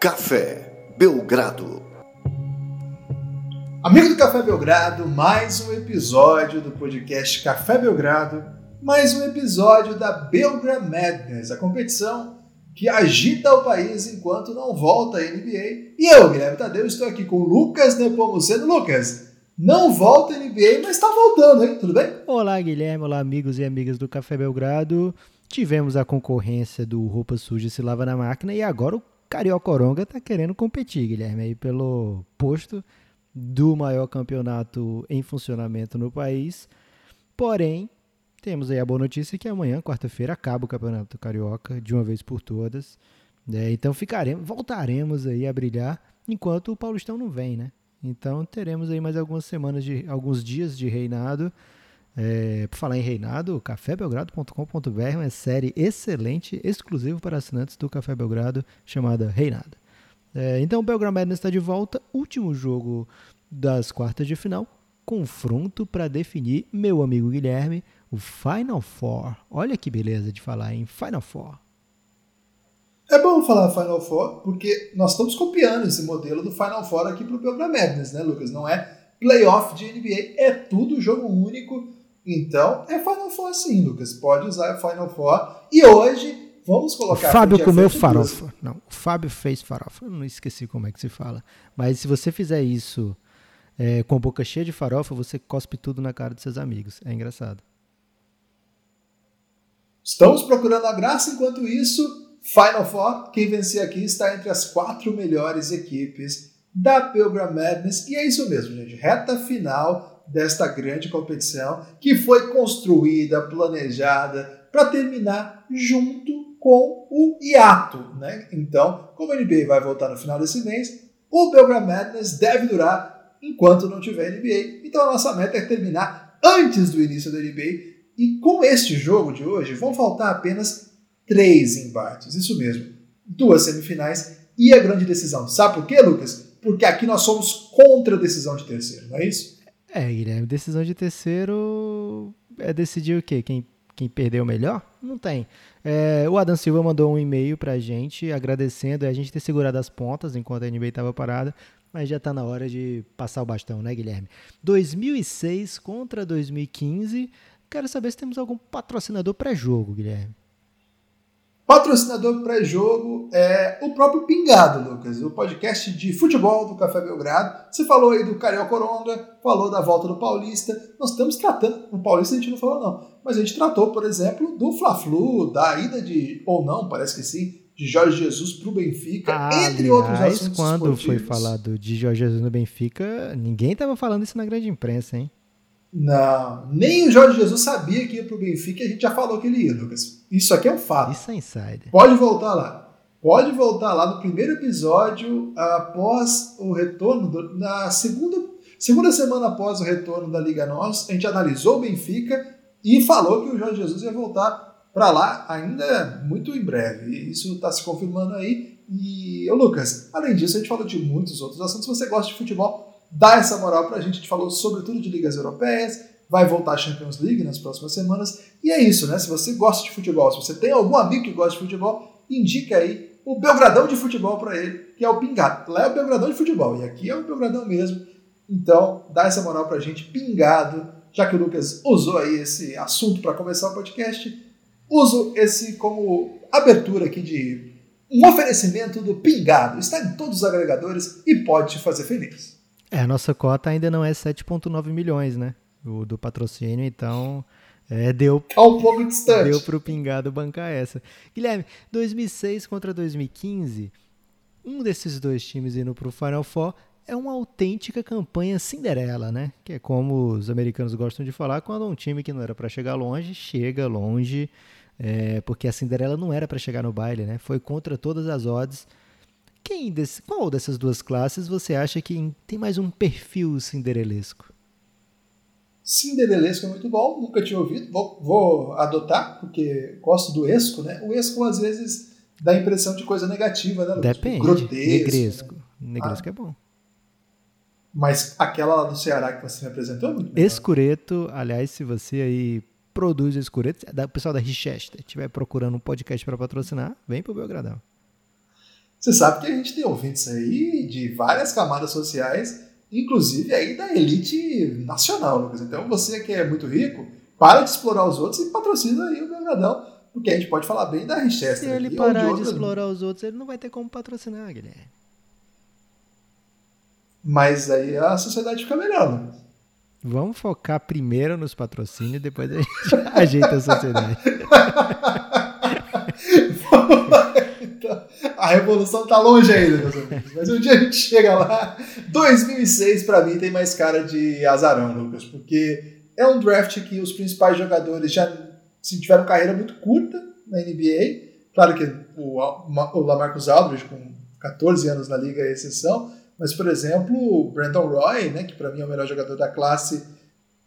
Café Belgrado. Amigo do Café Belgrado, mais um episódio do podcast Café Belgrado, mais um episódio da Belgrade Madness, a competição que agita o país enquanto não volta a NBA. E eu, Guilherme Tadeu, estou aqui com o Lucas Nepomuceno. Lucas, não volta a NBA, mas está voltando, hein? Tudo bem? Olá, Guilherme. Olá, amigos e amigas do Café Belgrado. Tivemos a concorrência do Roupa Suja se lava na máquina e agora o Cariocoronga está querendo competir, Guilherme, aí pelo posto do maior campeonato em funcionamento no país. Porém, temos aí a boa notícia que amanhã, quarta-feira, acaba o Campeonato Carioca de uma vez por todas. Né? Então ficaremos, voltaremos aí a brilhar enquanto o Paulistão não vem, né? Então teremos aí mais algumas semanas de alguns dias de reinado. É, por falar em reinado, cafébelgrado.com.br, uma série excelente, exclusiva para assinantes do Café Belgrado, chamada Reinado. É, então o Belgrado está de volta, último jogo das quartas de final, confronto para definir, meu amigo Guilherme, o Final Four. Olha que beleza de falar em Final Four. É bom falar Final Four, porque nós estamos copiando esse modelo do Final Four aqui para o Belgrado né, Lucas? Não é playoff de NBA, é tudo jogo único. Então, é Final Four sim, Lucas. Pode usar Final Four. E hoje, vamos colocar... O Fábio comeu farofa. Não, o Fábio fez farofa. Eu não esqueci como é que se fala. Mas se você fizer isso é, com a boca cheia de farofa, você cospe tudo na cara dos seus amigos. É engraçado. Estamos procurando a graça, enquanto isso, Final Four, quem vencer aqui está entre as quatro melhores equipes da Pilgrim Madness. E é isso mesmo, gente. Reta final desta grande competição que foi construída, planejada para terminar junto com o hiato, né? Então, como a NBA vai voltar no final desse mês, o Belgrade Madness deve durar enquanto não tiver NBA. Então a nossa meta é terminar antes do início da NBA e com este jogo de hoje, vão faltar apenas três embates. Isso mesmo. Duas semifinais e a grande decisão. Sabe por quê, Lucas? Porque aqui nós somos contra a decisão de terceiro, não é isso? É, Guilherme, decisão de terceiro é decidir o quê? Quem, quem perdeu melhor? Não tem. É, o Adam Silva mandou um e-mail pra gente agradecendo a gente ter segurado as pontas enquanto a NBA estava parada, mas já está na hora de passar o bastão, né, Guilherme? 2006 contra 2015 Quero saber se temos algum patrocinador pré-jogo, Guilherme. Patrocinador pré-jogo é o próprio Pingado, Lucas, o podcast de futebol do Café Belgrado. Você falou aí do Carioca Coronga, falou da volta do Paulista. Nós estamos tratando, o Paulista a gente não falou não, mas a gente tratou, por exemplo, do Fla-Flu, da ida de, ou não, parece que sim, de Jorge Jesus para o Benfica, ah, entre aliás, outros assuntos quando esportivos. foi falado de Jorge Jesus no Benfica, ninguém estava falando isso na grande imprensa, hein? Não, nem o Jorge Jesus sabia que ia para o Benfica e a gente já falou que ele ia, Lucas. Isso aqui é um fato. Isso é insider. Pode voltar lá. Pode voltar lá no primeiro episódio, após o retorno, do, na segunda, segunda semana após o retorno da Liga Nós, a gente analisou o Benfica e falou que o Jorge Jesus ia voltar para lá ainda muito em breve. Isso está se confirmando aí. E, ô Lucas, além disso, a gente falou de muitos outros assuntos. Se você gosta de futebol, dá essa moral pra gente. A gente falou sobretudo de ligas europeias, vai voltar a Champions League nas próximas semanas. E é isso, né? Se você gosta de futebol, se você tem algum amigo que gosta de futebol, indica aí o Belgradão de futebol para ele, que é o Pingado. Lá é o Belgradão de futebol e aqui é o Belgradão mesmo. Então, dá essa moral pra gente, Pingado, já que o Lucas usou aí esse assunto para começar o podcast, uso esse como abertura aqui de um oferecimento do Pingado. Está em todos os agregadores e pode te fazer feliz. É, a nossa cota ainda não é 7,9 milhões, né? O, do patrocínio, então é, deu. Tá um pouco distante. Deu pro pingado bancar essa. Guilherme, 2006 contra 2015, um desses dois times indo pro Final Four é uma autêntica campanha Cinderela, né? Que é como os americanos gostam de falar, quando um time que não era para chegar longe, chega longe, é, porque a Cinderela não era para chegar no baile, né? Foi contra todas as odds quem desse, qual dessas duas classes você acha que tem mais um perfil cinderelesco? Cinderelesco é muito bom, nunca tinha ouvido, vou, vou adotar, porque gosto do esco, né? O esco às vezes dá a impressão de coisa negativa, né? Depende. Grotesco. Negresco. Negresco ah. é bom. Mas aquela lá do Ceará que você me apresentou? Muito escureto, aliás, se você aí produz escureto, o pessoal da Richester estiver procurando um podcast para patrocinar, vem pro Belgradão. Você sabe que a gente tem ouvintes aí de várias camadas sociais, inclusive aí da elite nacional, Lucas. Então você que é muito rico, para de explorar os outros e patrocina aí o Belgradão, porque a gente pode falar bem da Richester. Se ele parar de, de explorar os outros, ele não vai ter como patrocinar, Guilherme. Mas aí a sociedade fica melhor, Lucas. Vamos focar primeiro nos patrocínios e depois a gente ajeita a sociedade. a revolução tá longe ainda, meus amigos. Mas um dia a gente chega lá. 2006, para mim, tem mais cara de azarão, Lucas, porque é um draft que os principais jogadores já tiveram carreira muito curta na NBA. Claro que o, o Lamarcus Aldridge, com 14 anos na liga, é exceção mas, por exemplo, o Brandon Roy, né, que para mim é o melhor jogador da classe,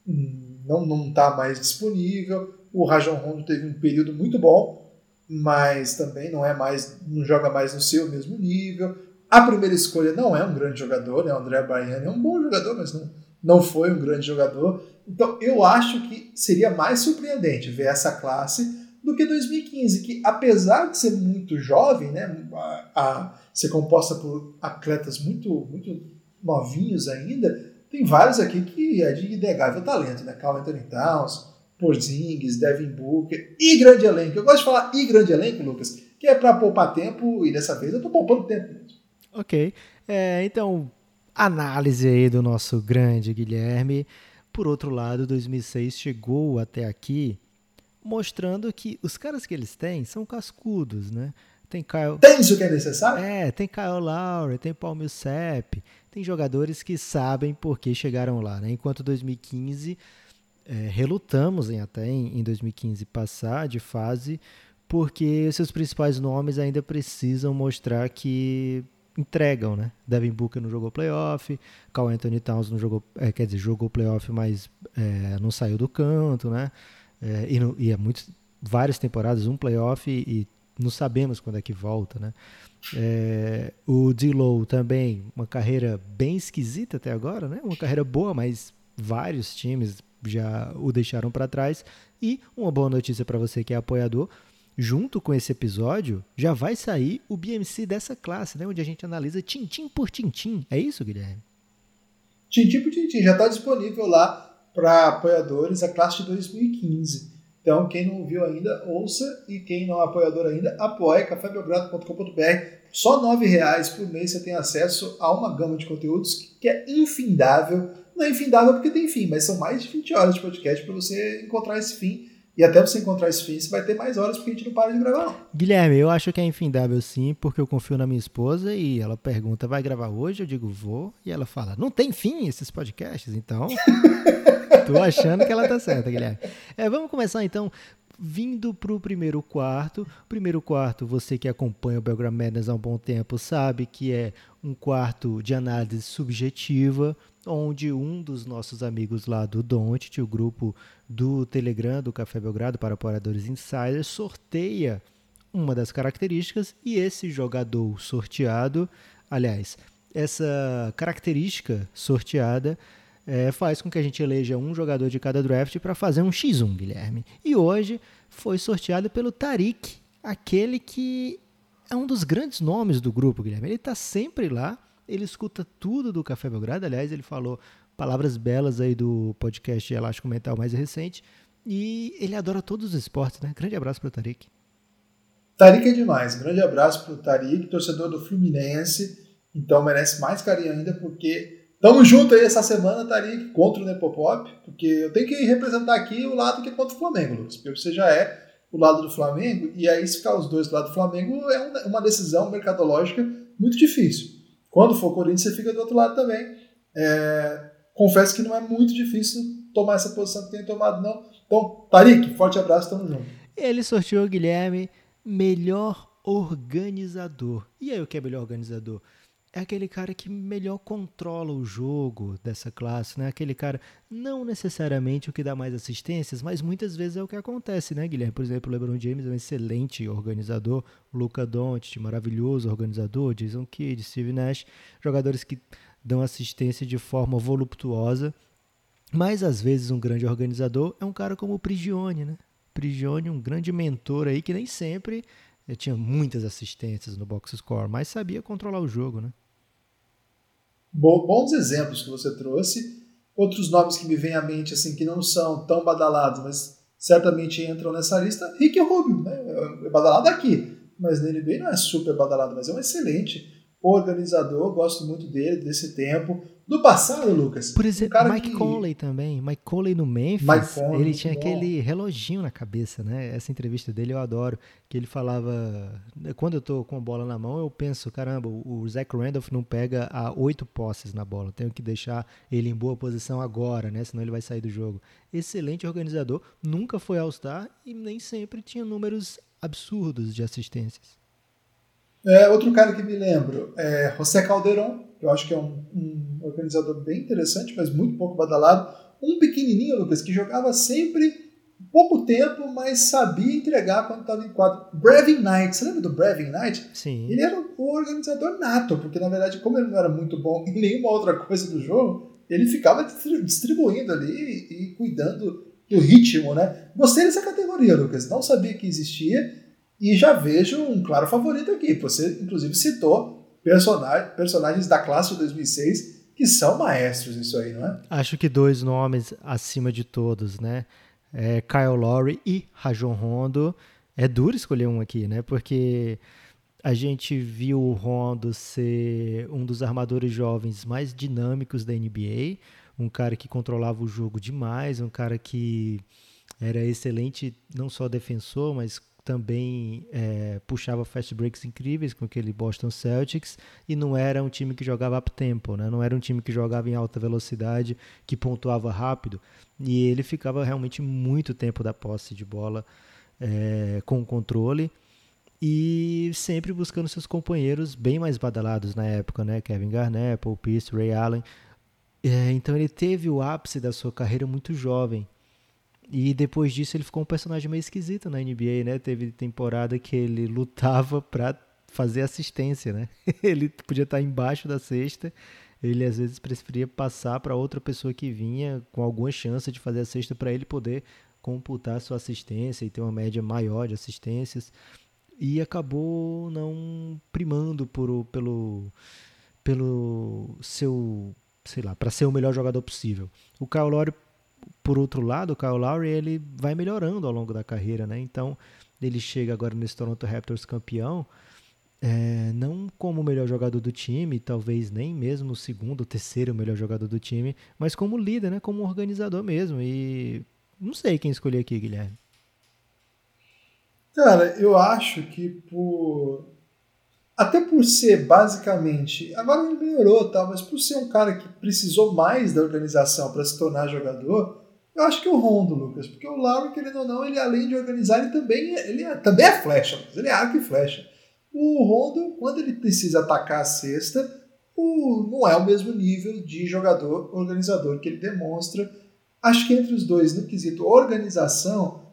hum, não está mais disponível. O Rajon Rondo teve um período muito bom, mas também não é mais, não joga mais no seu mesmo nível. A primeira escolha não é um grande jogador, né? O André Baiano é um bom jogador, mas não, não foi um grande jogador. Então eu acho que seria mais surpreendente ver essa classe do que 2015, que apesar de ser muito jovem, né, a, a ser composta por atletas muito, muito novinhos ainda, tem vários aqui que é de inegável talento, né? Carl Anthony Towns, Porzingis, Devin Booker e grande elenco. Eu gosto de falar e grande elenco, Lucas, que é para poupar tempo e dessa vez eu tô poupando tempo. Ok. É, então, análise aí do nosso grande Guilherme. Por outro lado, 2006 chegou até aqui mostrando que os caras que eles têm são cascudos, né? Tem Kyle... Tem isso que é necessário? É, tem Kyle Lowry, tem Paul Millsap, tem jogadores que sabem por que chegaram lá, né? Enquanto 2015 é, relutamos em até em, em 2015 passar de fase, porque seus principais nomes ainda precisam mostrar que entregam, né? Devin Booker não jogou playoff, Carl Anthony Towns não jogou, é, quer dizer, jogou playoff, mas é, não saiu do canto, né? É, e, no, e é muito, várias temporadas, um playoff e, e não sabemos quando é que volta, né? É, o D-Low também, uma carreira bem esquisita até agora, né? Uma carreira boa, mas vários times já o deixaram para trás. E uma boa notícia para você que é apoiador, junto com esse episódio, já vai sair o BMC dessa classe, né? Onde a gente analisa tintim por tintim. É isso, Guilherme? Tintim por tintim, já está disponível lá para apoiadores a classe de 2015. Então, quem não viu ainda, ouça e quem não é apoiador ainda, apoie cafébelgrado.com.br. Só R$ reais por mês você tem acesso a uma gama de conteúdos que é infindável. Não é infindável porque tem fim, mas são mais de 20 horas de podcast para você encontrar esse fim. E até você encontrar esse fim, você vai ter mais horas porque a gente não para de gravar, não. Guilherme, eu acho que é infindável sim, porque eu confio na minha esposa e ela pergunta, vai gravar hoje? Eu digo, vou. E ela fala, não tem fim esses podcasts, então... Tô achando que ela tá certa, Guilherme. É, vamos começar então vindo para o primeiro quarto. Primeiro quarto, você que acompanha o Belgram Madness há um bom tempo sabe que é um quarto de análise subjetiva, onde um dos nossos amigos lá do Don't, o grupo do Telegram do Café Belgrado para apoiadores insiders, sorteia uma das características e esse jogador sorteado, aliás, essa característica sorteada é, faz com que a gente eleja um jogador de cada draft para fazer um X1, Guilherme. E hoje foi sorteado pelo Tarik, aquele que é um dos grandes nomes do grupo, Guilherme. Ele está sempre lá, ele escuta tudo do Café Belgrado. Aliás, ele falou palavras belas aí do podcast Elástico Mental mais recente. E ele adora todos os esportes, né? Grande abraço para o Tarik. Tarik é demais. Grande abraço para o Tarik, torcedor do Fluminense. Então merece mais carinho ainda porque Tamo junto aí essa semana, Tarik, contra o Nepopop, porque eu tenho que representar aqui o lado que é contra o Flamengo, Lucas, porque você já é o lado do Flamengo, e aí se ficar os dois do lado do Flamengo é uma decisão mercadológica muito difícil. Quando for Corinthians, você fica do outro lado também. É, confesso que não é muito difícil tomar essa posição que tem tomado, não. Então, Tarik, forte abraço, tamo junto. Ele sorteou, Guilherme, melhor organizador. E aí, o que é melhor organizador? É aquele cara que melhor controla o jogo dessa classe, né? Aquele cara, não necessariamente o que dá mais assistências, mas muitas vezes é o que acontece, né, Guilherme? Por exemplo, o LeBron James é um excelente organizador, Luca Doncic, maravilhoso organizador, Jason Kidd, Steve Nash, jogadores que dão assistência de forma voluptuosa, mas às vezes um grande organizador é um cara como o Prigione, né? Prigione, um grande mentor aí que nem sempre Ele tinha muitas assistências no box score, mas sabia controlar o jogo, né? Bons exemplos que você trouxe. Outros nomes que me vêm à mente, assim, que não são tão badalados, mas certamente entram nessa lista. Rick Rubio, né? É badalado aqui, mas na NBA não é super badalado, mas é um excelente organizador, gosto muito dele, desse tempo. Do passado, Lucas. Por exemplo, um Mike que... Conley também. Mike Conley no Memphis, Conley, ele tinha aquele reloginho na cabeça, né? Essa entrevista dele eu adoro. Que ele falava. Quando eu tô com a bola na mão, eu penso, caramba, o Zach Randolph não pega a oito posses na bola. Tenho que deixar ele em boa posição agora, né? Senão ele vai sair do jogo. Excelente organizador, nunca foi All-Star e nem sempre tinha números absurdos de assistências. É, outro cara que me lembro é José Calderon, que eu acho que é um, um, organizador bem interessante, mas muito pouco badalado. Um pequenininho, Lucas, que jogava sempre pouco tempo, mas sabia entregar quando estava em quadro. Brevin Knight, você lembra do Brevin Knight? Sim. Ele era o organizador nato, porque na verdade, como ele não era muito bom em nenhuma outra coisa do jogo, ele ficava distribuindo ali e cuidando do ritmo, né? Gostei dessa categoria, Lucas. Não sabia que existia e já vejo um claro favorito aqui. Você, inclusive, citou personagens, personagens da classe de 2006 que são maestros nisso aí, não é? Acho que dois nomes acima de todos, né? É Kyle Lowry e Rajon Rondo. É duro escolher um aqui, né? Porque a gente viu o Rondo ser um dos armadores jovens mais dinâmicos da NBA, um cara que controlava o jogo demais, um cara que era excelente não só defensor, mas também é, puxava fast breaks incríveis com aquele Boston Celtics e não era um time que jogava up tempo, né? não era um time que jogava em alta velocidade, que pontuava rápido e ele ficava realmente muito tempo da posse de bola é, com controle e sempre buscando seus companheiros bem mais badalados na época, né? Kevin Garnett, Paul Pierce, Ray Allen. É, então ele teve o ápice da sua carreira muito jovem e depois disso ele ficou um personagem meio esquisito na NBA, né? Teve temporada que ele lutava para fazer assistência, né? ele podia estar embaixo da cesta, ele às vezes preferia passar para outra pessoa que vinha com alguma chance de fazer a cesta para ele poder computar sua assistência e ter uma média maior de assistências. E acabou não primando por, pelo, pelo seu, sei lá, para ser o melhor jogador possível. O Kyle Lowry por outro lado, o Kyle Lowry ele vai melhorando ao longo da carreira, né? Então ele chega agora nesse Toronto Raptors campeão, é, não como o melhor jogador do time, talvez nem mesmo o segundo ou terceiro melhor jogador do time, mas como líder, né? Como organizador mesmo. E não sei quem escolher aqui, Guilherme. Cara, eu acho que por até por ser basicamente, agora ele melhorou, tá, mas por ser um cara que precisou mais da organização para se tornar jogador, eu acho que é o Rondo, Lucas, porque o Lauro, querendo ou não, ele além de organizar, ele também, é, ele é, também é flecha, ele é arco e flecha. O Rondo, quando ele precisa atacar a cesta, o, não é o mesmo nível de jogador organizador que ele demonstra. Acho que entre os dois, no quesito organização,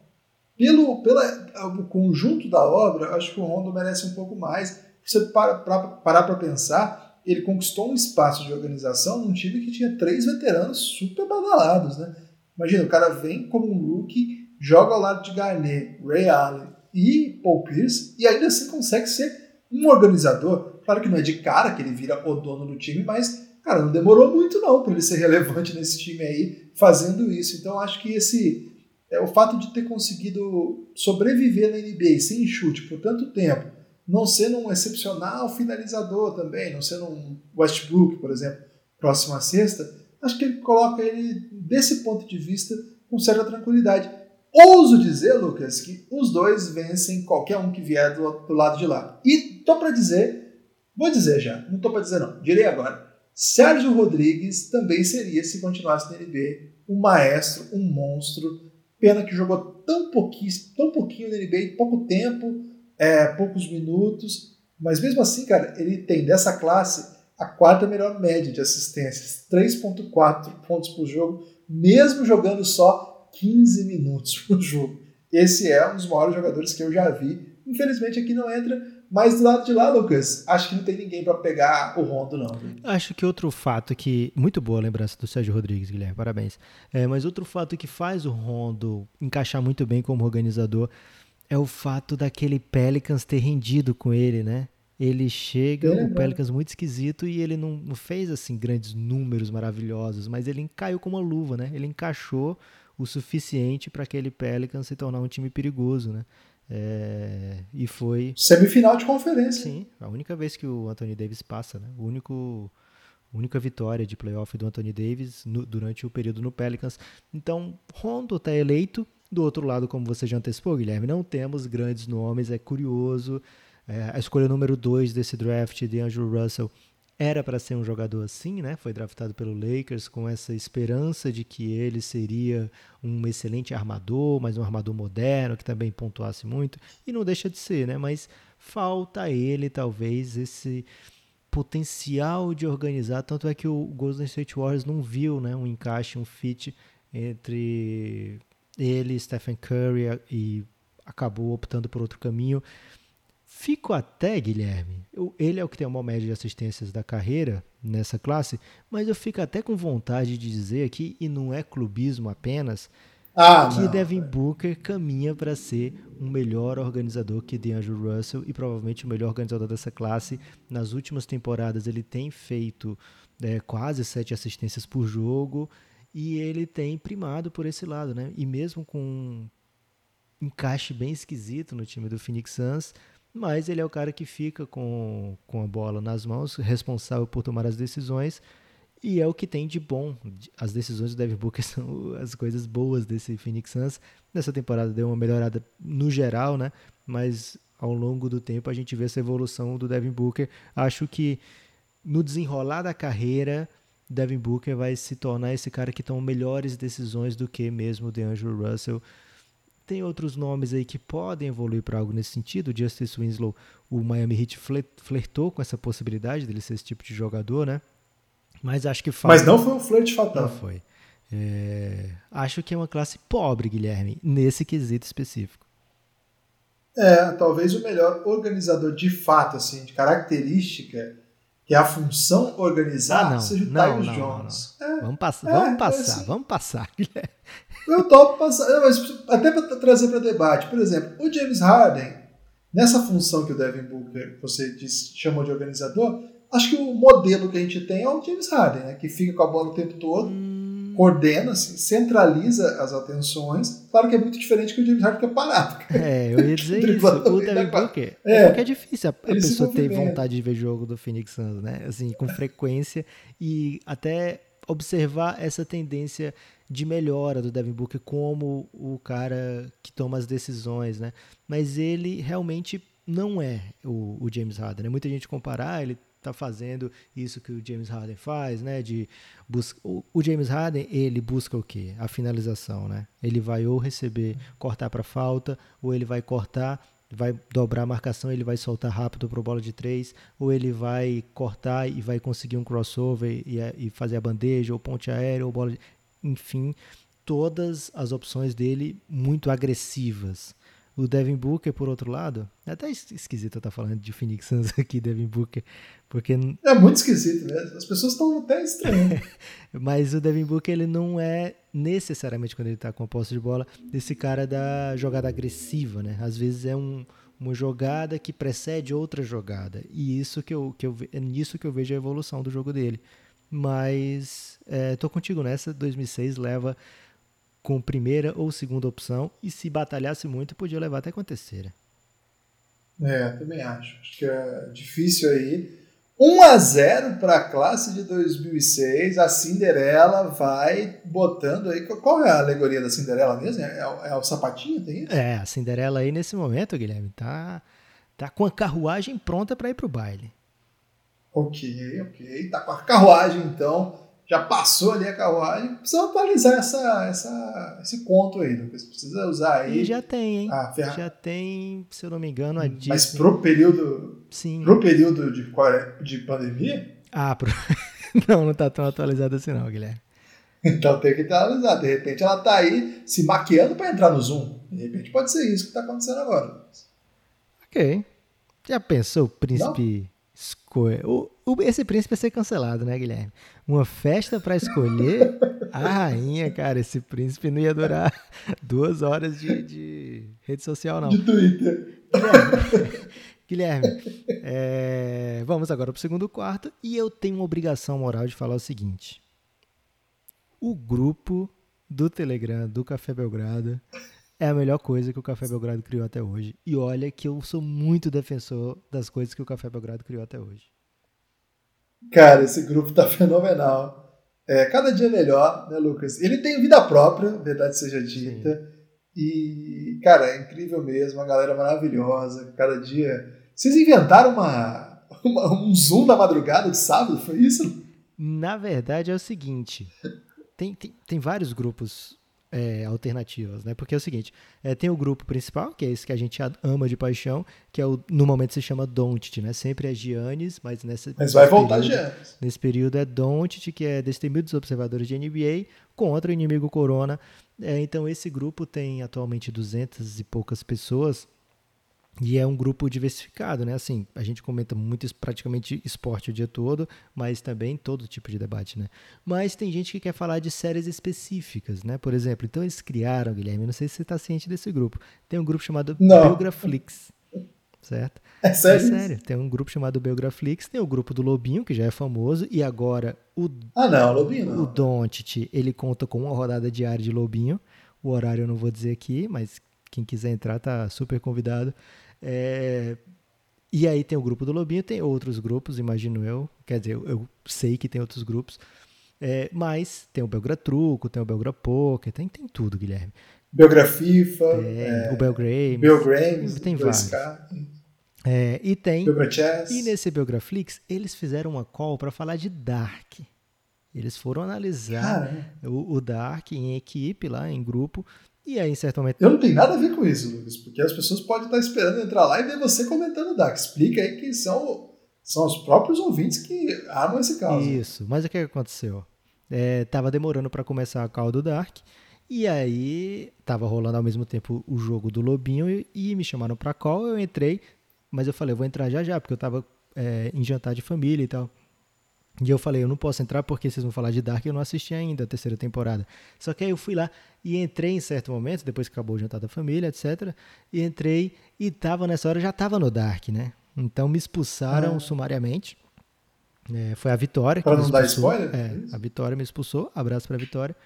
pelo pela, o conjunto da obra, acho que o Rondo merece um pouco mais você para, para, parar para pensar, ele conquistou um espaço de organização num time que tinha três veteranos super badalados, né? Imagina, o cara vem como um rookie, joga ao lado de Garnett, Ray Allen e Paul Pierce, e ainda assim consegue ser um organizador. Claro que não é de cara que ele vira o dono do time, mas, cara, não demorou muito não para ele ser relevante nesse time aí, fazendo isso. Então, acho que esse é o fato de ter conseguido sobreviver na NBA sem chute por tanto tempo, não sendo um excepcional finalizador também, não sendo um Westbrook, por exemplo, próximo à sexta, acho que ele coloca ele, desse ponto de vista, com certa tranquilidade. Ouso dizer, Lucas, que os dois vencem qualquer um que vier do, do lado de lá. E tô para dizer, vou dizer já, não tô para dizer não, direi agora. Sérgio Rodrigues também seria, se continuasse na NBA, um maestro, um monstro. Pena que jogou tão pouquinho, tão pouquinho na NBA, pouco tempo, é, poucos minutos, mas mesmo assim, cara, ele tem dessa classe a quarta melhor média de assistências, 3.4 pontos por jogo, mesmo jogando só 15 minutos por jogo. Esse é um dos maiores jogadores que eu já vi. Infelizmente aqui não entra, mas do lado de lá, Lucas, acho que não tem ninguém para pegar o Rondo, não. Acho que outro fato que. Muito boa a lembrança do Sérgio Rodrigues, Guilherme, parabéns. É, mas outro fato que faz o Rondo encaixar muito bem como organizador é o fato daquele Pelicans ter rendido com ele, né? Ele chega, é, o Pelicans muito esquisito e ele não, não, fez assim grandes números maravilhosos, mas ele caiu como uma luva, né? Ele encaixou o suficiente para aquele Pelicans se tornar um time perigoso, né? É, e foi semifinal de conferência. Sim, a única vez que o Anthony Davis passa, né? O único a única vitória de playoff do Anthony Davis no, durante o período no Pelicans. Então, Rondo está eleito. Do outro lado, como você já antecipou, Guilherme, não temos grandes nomes, é curioso. É, a escolha número 2 desse draft de Andrew Russell era para ser um jogador assim, né? Foi draftado pelo Lakers com essa esperança de que ele seria um excelente armador, mas um armador moderno que também pontuasse muito e não deixa de ser, né? Mas falta a ele talvez esse potencial de organizar, tanto é que o Golden State Warriors não viu, né, um encaixe, um fit entre ele, Stephen Curry e acabou optando por outro caminho. Fico até, Guilherme, eu, ele é o que tem a maior média de assistências da carreira nessa classe, mas eu fico até com vontade de dizer aqui, e não é clubismo apenas, ah, que não. Devin Booker caminha para ser um melhor organizador que DeAngelo Russell e provavelmente o melhor organizador dessa classe. Nas últimas temporadas ele tem feito é, quase sete assistências por jogo e ele tem primado por esse lado, né? E mesmo com um encaixe bem esquisito no time do Phoenix Suns, mas ele é o cara que fica com, com a bola nas mãos, responsável por tomar as decisões, e é o que tem de bom. As decisões do Devin Booker são as coisas boas desse Phoenix Suns. Nessa temporada deu uma melhorada no geral, né? Mas ao longo do tempo a gente vê essa evolução do Devin Booker. Acho que no desenrolar da carreira, Devin Booker vai se tornar esse cara que toma melhores decisões do que mesmo o DeAngelo Russell. Tem outros nomes aí que podem evoluir para algo nesse sentido. O Justice Winslow, o Miami Heat flertou com essa possibilidade dele ser esse tipo de jogador, né? Mas acho que falta... Mas não foi um flerte fatal. Não foi. É... Acho que é uma classe pobre, Guilherme, nesse quesito específico. É, talvez o melhor organizador de fato, assim, de característica, que é a função organizar, ah, seja o Tyus Jones. Não, não. É, vamos, pass é, vamos passar, assim, vamos passar. Eu topo passar, mas até para trazer para debate, por exemplo, o James Harden, nessa função que o Devin Booker, você disse, chamou de organizador, acho que o modelo que a gente tem é o James Harden, né? Que fica com a bola o tempo todo, hum. Coordena, assim, centraliza as atenções. Claro que é muito diferente que o James Harden que é parado. É, eu ia dizer isso. O Devin Booker. É, é porque é difícil a, a pessoa ter vontade de ver jogo do Phoenix Suns, né? Assim, com frequência e até observar essa tendência de melhora do Devin Booker como o cara que toma as decisões, né? Mas ele realmente não é o, o James Harden. Né? Muita gente comparar, ele tá fazendo isso que o James Harden faz, né? De busca... o, o James Harden ele busca o quê? A finalização, né? Ele vai ou receber, cortar para falta, ou ele vai cortar, vai dobrar a marcação, ele vai soltar rápido para bola de três, ou ele vai cortar e vai conseguir um crossover e, e fazer a bandeja, ou ponte aérea, ou bola, de... enfim, todas as opções dele muito agressivas. O Devin Booker, por outro lado, é até esquisito eu estar falando de Phoenix Suns aqui, Devin Booker, porque... É muito esquisito, né? As pessoas estão até estranhando. Mas o Devin Booker, ele não é necessariamente, quando ele está com a posse de bola, esse cara da jogada agressiva, né? Às vezes é um, uma jogada que precede outra jogada. E isso que eu, que eu, é nisso que eu vejo a evolução do jogo dele. Mas é, tô contigo nessa, 2006 leva com primeira ou segunda opção e se batalhasse muito podia levar até com a terceira. É, também acho. Acho que é difícil aí. 1 a 0 para a classe de 2006. A Cinderela vai botando aí. Qual é a alegoria da Cinderela mesmo? É, é, é o sapatinho, tem isso? É, a Cinderela aí nesse momento, Guilherme, tá, tá com a carruagem pronta para ir para o baile. Ok, ok. Tá com a carruagem então já passou ali a carruagem, precisa atualizar essa, essa, esse conto aí, Lucas. Precisa usar aí. E já tem, hein? Ferra... Já tem, se eu não me engano, a Disney. Mas pro período. Sim. Pro período de, de pandemia? Ah, pro... não, não tá tão atualizado assim, não, Guilherme. Então tem que atualizar. De repente ela tá aí se maquiando para entrar no Zoom. De repente pode ser isso que tá acontecendo agora. Ok. Já pensou o príncipe escolher? esse príncipe ia ser cancelado, né, Guilherme? Uma festa para escolher a rainha, cara. Esse príncipe não ia durar duas horas de, de, de rede social, não. De Twitter. Guilherme, Guilherme é, vamos agora para o segundo quarto e eu tenho uma obrigação moral de falar o seguinte. O grupo do Telegram do Café Belgrado é a melhor coisa que o Café Belgrado criou até hoje. E olha que eu sou muito defensor das coisas que o Café Belgrado criou até hoje. Cara, esse grupo tá fenomenal. É, cada dia melhor, né, Lucas? Ele tem vida própria, verdade seja dita. Sim. E, cara, é incrível mesmo, uma galera maravilhosa. Cada dia. Vocês inventaram uma, uma, um Zoom na madrugada de sábado, foi isso? Na verdade é o seguinte: tem, tem, tem vários grupos é, alternativas, né? Porque é o seguinte, é, tem o grupo principal, que é esse que a gente ama de paixão, que é o, no momento se chama Don't, né? Sempre é Giannis, mas nessa Mas vai voltar Giannis. Nesse período é Don't, que é destemidos observadores de NBA contra o inimigo Corona. É, então esse grupo tem atualmente 200 e poucas pessoas e é um grupo diversificado, né? Assim, a gente comenta muito praticamente esporte o dia todo, mas também todo tipo de debate, né? Mas tem gente que quer falar de séries específicas, né? Por exemplo, então eles criaram, Guilherme, não sei se você está ciente desse grupo. Tem um grupo chamado não. Biograflix, certo? É sério? É sério. Tem um grupo chamado Biograflix, tem o grupo do Lobinho, que já é famoso, e agora o Ah, não, Lobinho não. O Doncic, ele conta com uma rodada diária de Lobinho. O horário eu não vou dizer aqui, mas quem quiser entrar tá super convidado. É, e aí tem o grupo do Lobinho, tem outros grupos, imagino eu. Quer dizer, eu, eu sei que tem outros grupos. É, mas tem o Belgra Truco, tem o Belgra Poker, tem, tem tudo, Guilherme. Belgra FIFA, é, o Belgrames. Belgrames, tem vários. É, e tem. Belgra Chess. E nesse Belgraflix, eles fizeram uma call para falar de Dark. Eles foram analisar o, o, Dark em equipe, lá em grupo, e aí, em certo momento. Eu não tenho nada a ver com isso, Lucas, porque as pessoas podem estar esperando entrar lá e ver você comentando o DAC. Explica aí que são, são os próprios ouvintes que armam esse caso. Isso, mas o que aconteceu? É, tava demorando para começar a call do Dark. E aí tava rolando ao mesmo tempo o jogo do Lobinho e, e me chamaram para call, eu entrei, mas eu falei, eu vou entrar já já, porque eu tava é, em jantar de família e tal. E eu falei, eu não posso entrar porque vocês vão falar de Dark eu não assisti ainda a terceira temporada. Só que aí eu fui lá e entrei em certo momento, depois que acabou o jantar da família, etc. E entrei e tava nessa hora, já tava no Dark, né? Então me expulsaram ah. sumariamente. É, foi a Vitória. Pra não dar spoiler? É, a Vitória me expulsou. Abraço pra Vitória.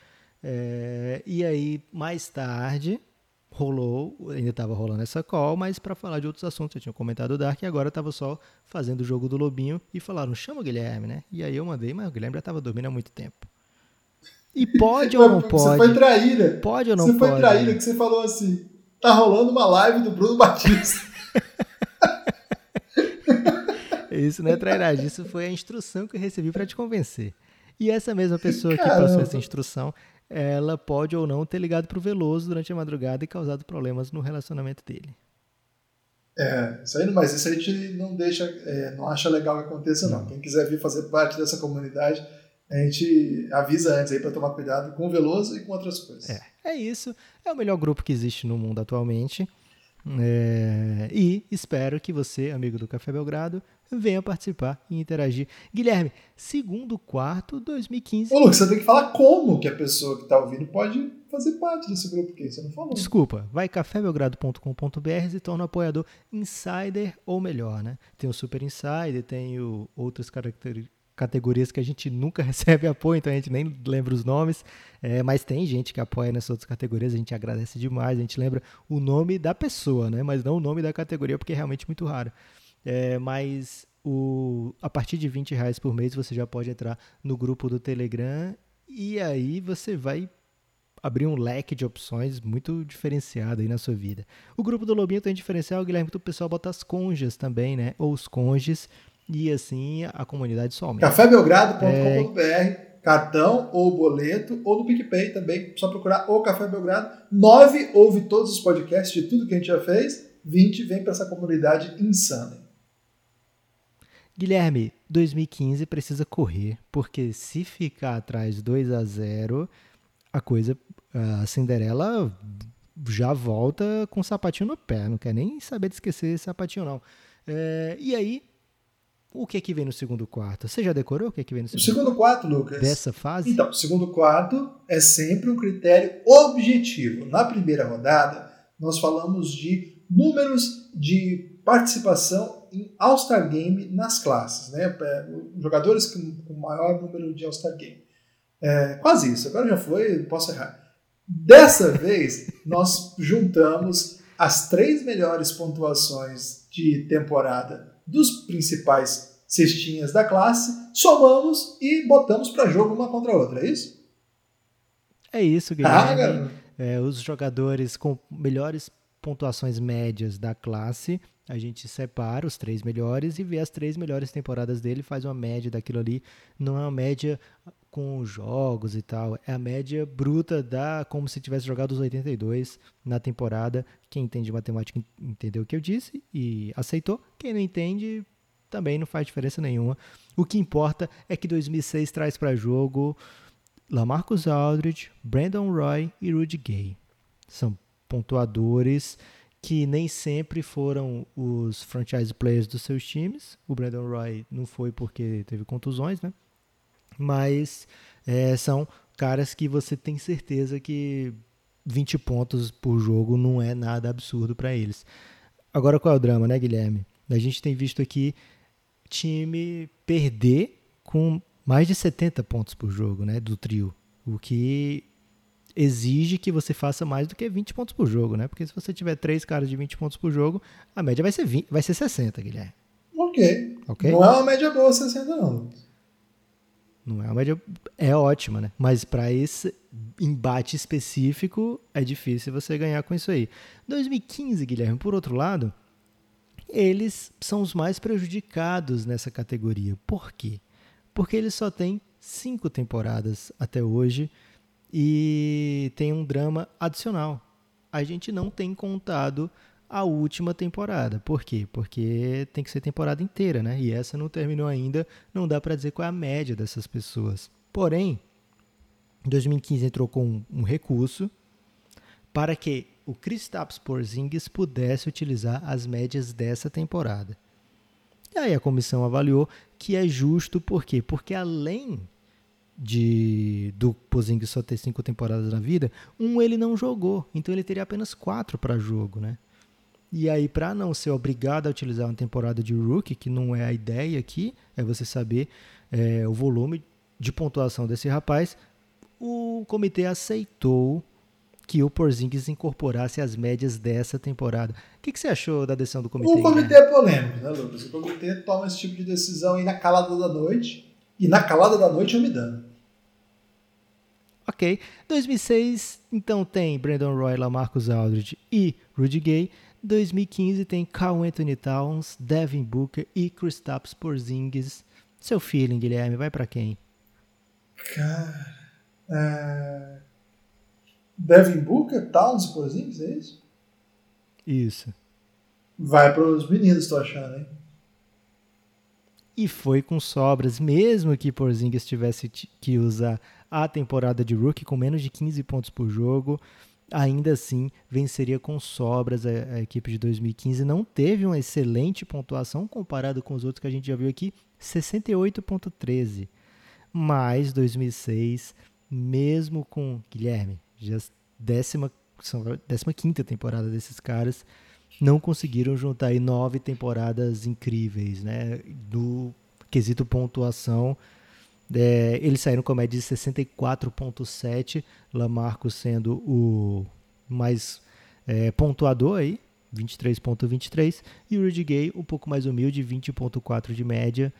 É, e aí, mais tarde, rolou, ainda estava rolando essa call, mas para falar de outros assuntos. Eu tinha comentado o Dark e agora estava só fazendo o jogo do Lobinho e falaram, chama o Guilherme, né? E aí eu mandei, mas o Guilherme já estava dormindo há muito tempo. E pode ou não pode? Você foi traíra. Pode ou não você pode? Você foi traíra que você falou assim, tá rolando uma live do Bruno Batista. isso não é trairagem, isso foi a instrução que eu recebi para te convencer. E essa mesma pessoa Caramba. que passou essa instrução, ela pode ou não ter ligado para o Veloso durante a madrugada e causado problemas no relacionamento dele. É, isso aí, mas isso a gente não deixa, é, não acha legal que aconteça, não. não. Quem quiser vir fazer parte dessa comunidade, a gente avisa antes aí para tomar cuidado com o Veloso e com outras coisas. É, é isso. É o melhor grupo que existe no mundo atualmente. É, e espero que você, amigo do Café Belgrado, venha participar e interagir. Guilherme, segundo quarto 2015. Ô, Lucas, você tem que falar como que a pessoa que está ouvindo pode fazer parte desse grupo aqui. Você não falou. Desculpa, vai cafébelgrado.com.br e torna apoiador insider ou melhor, né? Tem o Super Insider, tem o, outras características categorias que a gente nunca recebe apoio, então a gente nem lembra os nomes, é, mas tem gente que apoia nessas outras categorias, a gente agradece demais, a gente lembra o nome da pessoa, né, mas não o nome da categoria, porque é realmente muito raro. É, mas o, a partir de 20 reais por mês você já pode entrar no grupo do Telegram e aí você vai abrir um leque de opções muito diferenciado aí na sua vida. O grupo do Lobinho tem diferencial, Guilherme, que o pessoal bota as conjas também, né? Ou os conges e assim a comunidade só aumenta. cafébelgrado.com.br é... cartão ou boleto ou no PicPay também, só procurar o Café Belgrado. 9 ouve todos os podcasts de tudo que a gente já fez, 20 vem para essa comunidade insana. Guilherme, 2015 precisa correr, porque se ficar atrás 2 a 0 a coisa, a Cinderela já volta com o sapatinho no pé, não quer nem saber de esquecer esse sapatinho não. É, e aí, o que é que vem no segundo quarto? Você já decorou o que é que vem no segundo, o segundo quarto, Lucas? Dessa fase? Então, o segundo quarto é sempre um critério objetivo. Na primeira rodada, nós falamos de números de participação em All-Star Game nas classes, né? É, jogadores com, com maior número de All-Star Game. É, quase isso, agora já foi, posso errar. Dessa vez, nós juntamos as três melhores pontuações de temporada dos principais cestinhas da classe, somamos e botamos para jogo uma contra a outra, é isso? É isso, Guilherme. Ah, é, os jogadores com melhores pontuações médias da classe, a gente separa os três melhores e vê as três melhores temporadas dele, faz uma média daquilo ali. Não é uma média com jogos e tal, é a média bruta da como se tivesse jogado os 82 na temporada. Quem entende matemática entendeu o que eu disse e aceitou. Quem não entende também não faz diferença nenhuma. O que importa é que 2006 traz para jogo Lamarcus Aldridge, Brandon Roy e Rudy Gay. São pontuadores que nem sempre foram os franchise players dos seus times. O Brandon Roy não foi porque teve contusões, né? Mas é, são caras que você tem certeza que 20 pontos por jogo não é nada absurdo para eles. Agora qual é o drama, né, Guilherme? A gente tem visto aqui time perder com mais de 70 pontos por jogo, né, do trio, o que exige que você faça mais do que 20 pontos por jogo, né? Porque se você tiver três caras de 20 pontos por jogo, a média vai ser 20, vai ser 60, Guilherme. OK. OK. Não é uma média boa 60 não. Não é uma média é ótima, né? Mas para esse embate específico é difícil você ganhar com isso aí. 2015, Guilherme, por outro lado, eles são os mais prejudicados nessa categoria. Por quê? Porque eles só têm cinco temporadas até hoje e tem um drama adicional. A gente não tem contado a última temporada. Por quê? Porque tem que ser temporada inteira, né? E essa não terminou ainda, não dá para dizer qual é a média dessas pessoas. Porém, em 2015 entrou com um, um recurso para que o Kristaps Porzingis pudesse utilizar as médias dessa temporada. E aí a comissão avaliou que é justo, por quê? Porque além de do Porzingis só ter cinco temporadas na vida, um ele não jogou, então ele teria apenas quatro para jogo, né? E aí, para não ser obrigado a utilizar uma temporada de rookie, que não é a ideia aqui, é você saber é, o volume de pontuação desse rapaz, o comitê aceitou que o Porzingis incorporasse as médias dessa temporada. O que, que você achou da decisão do comitê? O comitê é polêmico, né, Lucas? O comitê toma esse tipo de decisão aí na calada da noite, e na calada da noite eu me dando. Ok. 2006, então tem Brandon Roy, Lamarcus Aldridge e Rudy Gay. 2015 tem Carl Anthony Towns, Devin Booker e Kristaps Porzingis. Seu feeling, Guilherme, vai para quem? Cara, é... Devin Booker, Towns e Porzingis, é isso? Isso. Vai para os meninos, tô achando, hein? E foi com sobras, mesmo que Porzingis tivesse que usar a temporada de rookie com menos de 15 pontos por jogo, ainda assim venceria com sobras a, a, equipe de 2015. Não teve uma excelente pontuação comparado com os outros que a gente já viu aqui, 68.13. Mas 2006, mesmo com Guilherme, já décima, décima quinta temporada desses caras, não conseguiram juntar aí nove temporadas incríveis, né? Do quesito pontuação, é, eles saíram com a média de 64.7, Lamarco sendo o mais é, pontuador aí, 23.23, e o Rudy Gay um pouco mais humilde, 20.4 de média.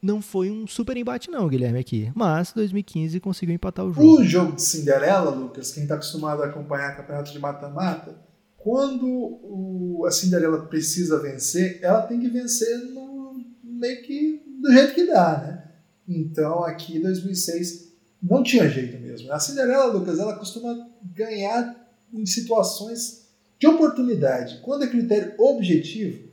Não foi um super embate não, Guilherme, aqui. Mas 2015 conseguiu empatar o jogo. O jogo de Cinderela, Lucas, quem está acostumado a acompanhar campeonato de mata-mata, quando o, a Cinderela precisa vencer, ela tem que vencer no, meio que do jeito que dá, né? Então aqui 2006 não tinha jeito mesmo. A Cinderela, Lucas, ela costuma ganhar em situações de oportunidade. Quando é critério objetivo,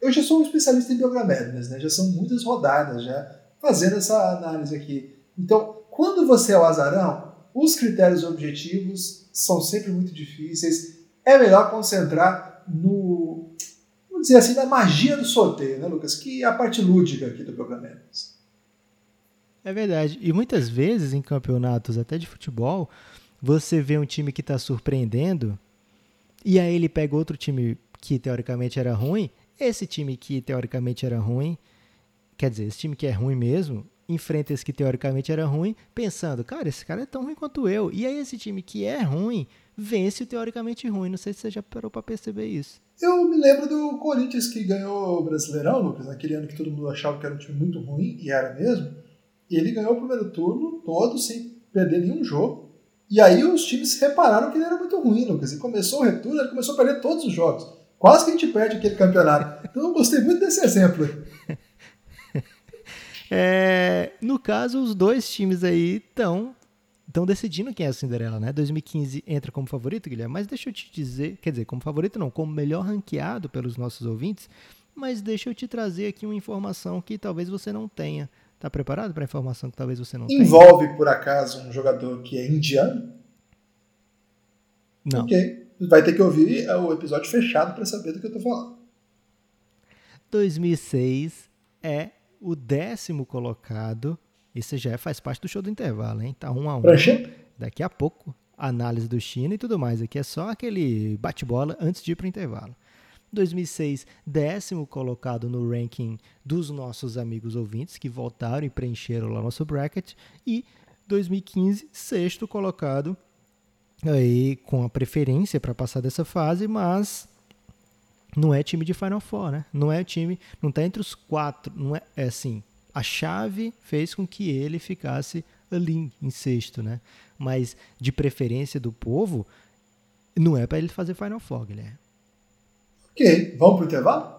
eu já sou um especialista em biogramétricas, né? Já são muitas rodadas já fazendo essa análise aqui. Então, quando você é o azarão, os critérios objetivos são sempre muito difíceis. É melhor concentrar no, vamos dizer assim, na magia do sorteio, né, Lucas? Que é a parte lúdica aqui do Biogramétricas. É verdade. E muitas vezes em campeonatos até de futebol, você vê um time que está surpreendendo E aí ele pega outro time que teoricamente era ruim. Esse time que teoricamente era ruim, quer dizer, esse time que é ruim mesmo, enfrenta esse que teoricamente era ruim, pensando, cara, esse cara é tão ruim quanto eu. E aí esse time que é ruim vence o teoricamente ruim. Não sei se você já parou para perceber isso. Eu me lembro do Corinthians que ganhou o Brasileirão, Lucas, naquele ano que todo mundo achava que era um time muito ruim, e era mesmo. E ele ganhou o primeiro turno todo sem perder nenhum jogo. E aí os times repararam que ele era muito ruim, Lucas. E começou o retorno, ele começou a perder todos os jogos. Quase que a gente perde aquele campeonato. Então eu gostei muito desse exemplo. É, no caso, os dois times aí estão estão decidindo quem é a Cinderela, né? 2015 entra como favorito, Guilherme, mas deixa eu te dizer, quer dizer, como favorito não, como melhor ranqueado pelos nossos ouvintes, mas deixa eu te trazer aqui uma informação que talvez você não tenha. Tá preparado para a informação que talvez você não tenha? Envolve, por acaso, um jogador que é indiano? Não. Ok. Vai ter que ouvir o episódio fechado para saber do que eu tô falando. 2006 é o décimo colocado. Isso já faz parte do show do intervalo, hein? Tá um a um. Daqui a pouco, análise do China e tudo mais. Aqui é só aquele bate-bola antes de ir para o intervalo. 2006, décimo colocado no ranking dos nossos amigos ouvintes que voltaram e preencheram lá nosso bracket. E 2015, sexto colocado aí com a preferência para passar dessa fase, mas não é time de Final Four, né? Não é time, não tá entre os quatro, não é, é assim. A chave fez com que ele ficasse ali em sexto, né? Mas de preferência do povo, não é para ele fazer Final Four, Guilherme. Ok, vamos pro intervalo?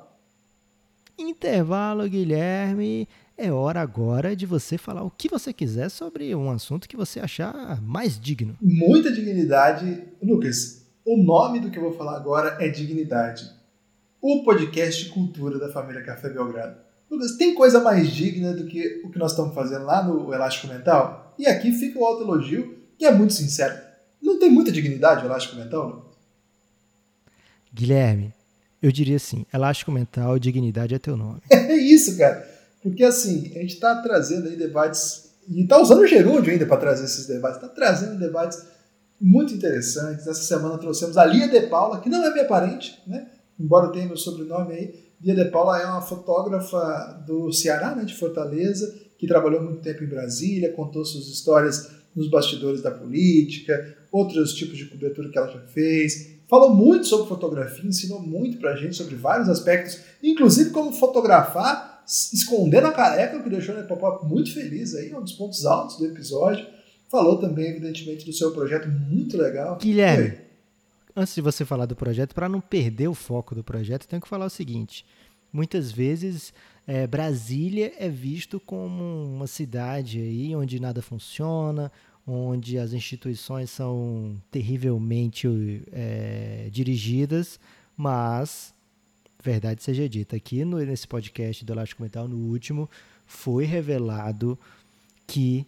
Intervalo, Guilherme. É hora agora de você falar o que você quiser sobre um assunto que você achar mais digno. Muita dignidade. Lucas, o nome do que eu vou falar agora é Dignidade o podcast cultura da família Café Belgrado. Lucas, tem coisa mais digna do que o que nós estamos fazendo lá no Elástico Mental? E aqui fica o alto elogio, que é muito sincero. Não tem muita dignidade o Elástico Mental, não? Guilherme, eu diria assim, Elástico Mental, dignidade é teu nome. É isso, cara. Porque assim, a gente está trazendo aí debates, e está usando o gerúndio ainda para trazer esses debates, está trazendo debates muito interessantes. Essa semana trouxemos a Lia De Paula, que não é minha parente, né? embora tenha meu sobrenome aí, Bia De Paula é uma fotógrafa do Ceará, né, de Fortaleza, que trabalhou muito tempo em Brasília, contou suas histórias nos bastidores da política, outros tipos de cobertura que ela já fez. Falou muito sobre fotografia, ensinou muito pra gente sobre vários aspectos, inclusive como fotografar escondendo a careca, o que deixou a Nepopop muito feliz aí, é um dos pontos altos do episódio. Falou também, evidentemente, do seu projeto muito legal. Guilherme, antes de você falar do projeto, para não perder o foco do projeto, tenho que falar o seguinte: muitas vezes é, Brasília é visto como uma cidade aí onde nada funciona, onde as instituições são terrivelmente é, dirigidas, mas verdade seja dita, aqui no, nesse podcast do Elástico Mental, no último, foi revelado que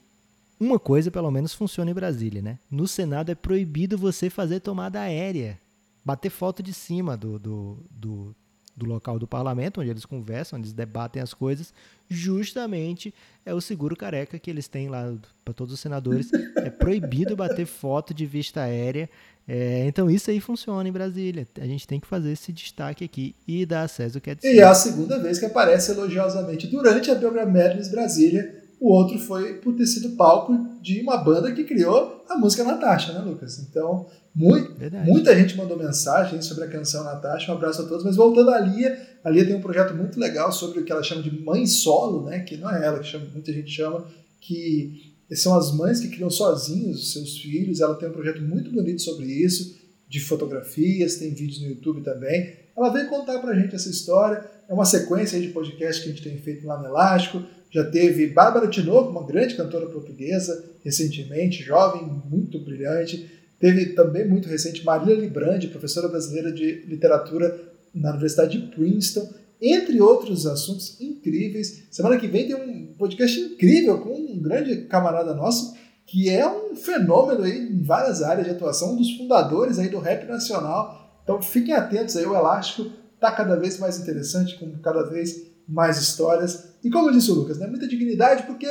uma coisa pelo menos funciona em Brasília, né? No Senado é proibido você fazer tomada aérea, bater foto de cima do, do, do, do local do parlamento, onde eles conversam, onde eles debatem as coisas, justamente é o seguro careca que eles têm lá para todos os senadores. É proibido bater foto de vista aérea. É, então isso aí funciona em Brasília. A gente tem que fazer esse destaque aqui e dar acesso ao que é de E é a segunda vez que aparece elogiosamente durante a Belgram Brasília o outro foi por ter sido palco de uma banda que criou a música Natasha, né, Lucas? Então, muito, muita gente mandou mensagem sobre a canção Natasha. Um abraço a todos. Mas voltando à Lia, a Lia tem um projeto muito legal sobre o que ela chama de mãe solo, né? Que não é ela que chama, muita gente chama, que são as mães que criam sozinhos os seus filhos. Ela tem um projeto muito bonito sobre isso, de fotografias, tem vídeos no YouTube também. Ela veio contar pra gente essa história. É uma sequência de podcast que a gente tem feito lá no Elástico já teve Bárbara Tinoco, uma grande cantora portuguesa, recentemente, jovem, muito brilhante. Teve também, muito recente, Marília Librandi, professora brasileira de literatura na Universidade de Princeton, entre outros assuntos incríveis. Semana que vem tem um podcast incrível com um grande camarada nosso, que é um fenômeno aí em várias áreas de atuação, um dos fundadores aí do rap nacional. Então fiquem atentos aí, o Elástico está cada vez mais interessante, com cada vez mais histórias. E como disse o Lucas, né, muita dignidade, porque,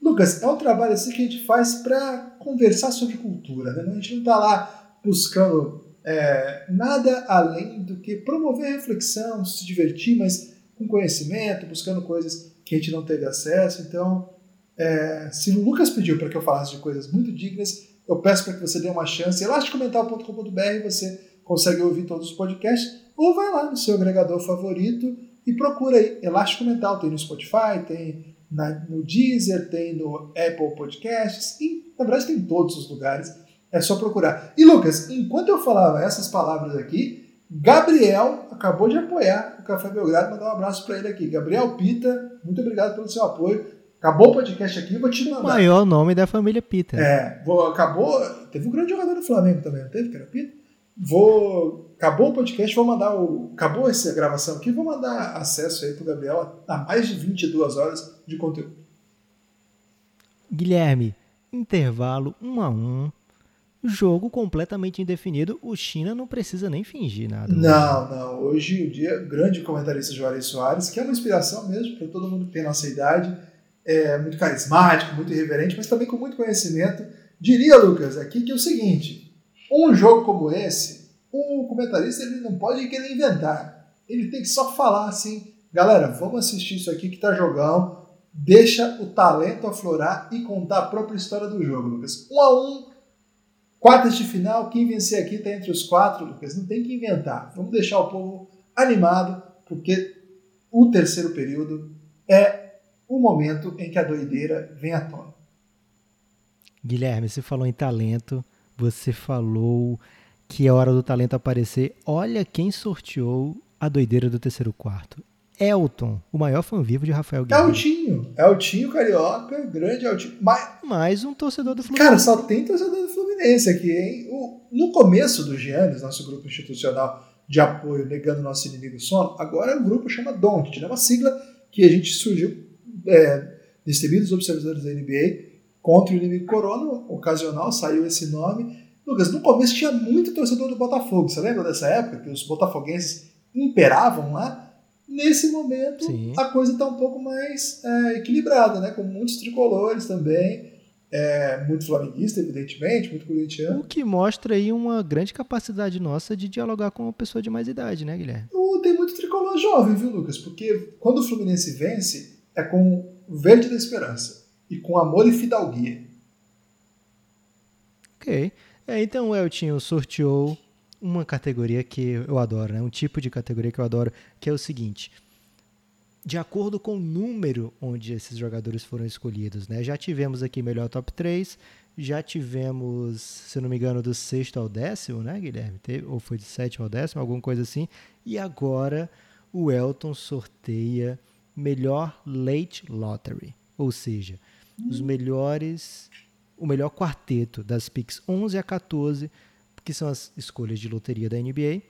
Lucas, é um trabalho assim que a gente faz para conversar sobre cultura. Né? A gente não está lá buscando é, nada além do que promover reflexão, se divertir, mas com conhecimento, buscando coisas que a gente não teve acesso. Então, é, se o Lucas pediu para que eu falasse de coisas muito dignas, eu peço para que você dê uma chance. Elasticomental.com.br você consegue ouvir todos os podcasts, ou vai lá no seu agregador favorito e procura aí Elástico Mental. Tem no Spotify, tem na, no Deezer, tem no Apple Podcasts, e na verdade tem em todos os lugares. É só procurar. E Lucas, enquanto eu falava essas palavras aqui, Gabriel acabou de apoiar o Café Belgrado, mandar um abraço para ele aqui. Gabriel Pita, muito obrigado pelo seu apoio. Acabou o podcast aqui, vou te mandar. O maior nome da família Pita. É, vou, acabou. Teve um grande jogador do Flamengo também, não teve, que era Pita? Vou. Acabou o podcast, vou mandar o. Acabou essa gravação aqui, vou mandar acesso aí pro Gabriel a mais de 22 horas de conteúdo. Guilherme, intervalo 1 a 1 jogo completamente indefinido, o China não precisa nem fingir nada. Não, não. Hoje o dia, grande comentarista Juarez Soares, que é uma inspiração mesmo para todo mundo que tem nossa idade, é muito carismático, muito irreverente, mas também com muito conhecimento. Diria, Lucas, aqui que é o seguinte: um jogo como esse, o comentarista ele não pode querer inventar. Ele tem que só falar assim, galera, vamos assistir isso aqui que tá jogão. Deixa o talento aflorar e contar a própria história do jogo, Lucas. Um a um, Quartas de final, quem vencer aqui está entre os quatro, Lucas. Não tem que inventar. Vamos deixar o povo animado, porque o terceiro período é o momento em que a doideira vem à tona. Guilherme, você falou em talento, você falou que é hora do talento aparecer. Olha quem sorteou a doideira do terceiro quarto. Elton, o maior fã vivo de Rafael Guerreiro. Eltinho, Eltinho Carioca, grande Eltinho. Mas, Mais um torcedor do Fluminense. cara, só tem torcedor do Fluminense aqui, hein? O, no começo do Giannis, nosso grupo institucional de apoio negando nosso inimigo sono, agora é um grupo chama DONT, é uma sigla que a gente surgiu é, distribuídos observadores da NBA contra o inimigo corona, ocasional, saiu esse nome. Lucas, no começo tinha muito torcedor do Botafogo, você lembra dessa época que os botafoguenses imperavam lá? Nesse momento, Sim. a coisa está um pouco mais é, equilibrada, né? com muitos tricolores também, é, muito flamenguista, evidentemente, muito corintiano. O que mostra aí uma grande capacidade nossa de dialogar com uma pessoa de mais idade, né, Guilherme? Tem muito tricolor jovem, viu, Lucas? Porque quando o Fluminense vence, é com o verde da esperança e com amor e fidalguia. Ok. É, então o Eltinho sorteou uma categoria que eu adoro, né? um tipo de categoria que eu adoro, que é o seguinte. De acordo com o número onde esses jogadores foram escolhidos, né? Já tivemos aqui melhor top 3, já tivemos, se não me engano, do sexto ao décimo, né, Guilherme? Ou foi de sétimo ao décimo, alguma coisa assim. E agora o Elton sorteia melhor late lottery, ou seja, os melhores, o melhor quarteto das picks 11 a 14, que são as escolhas de loteria da NBA.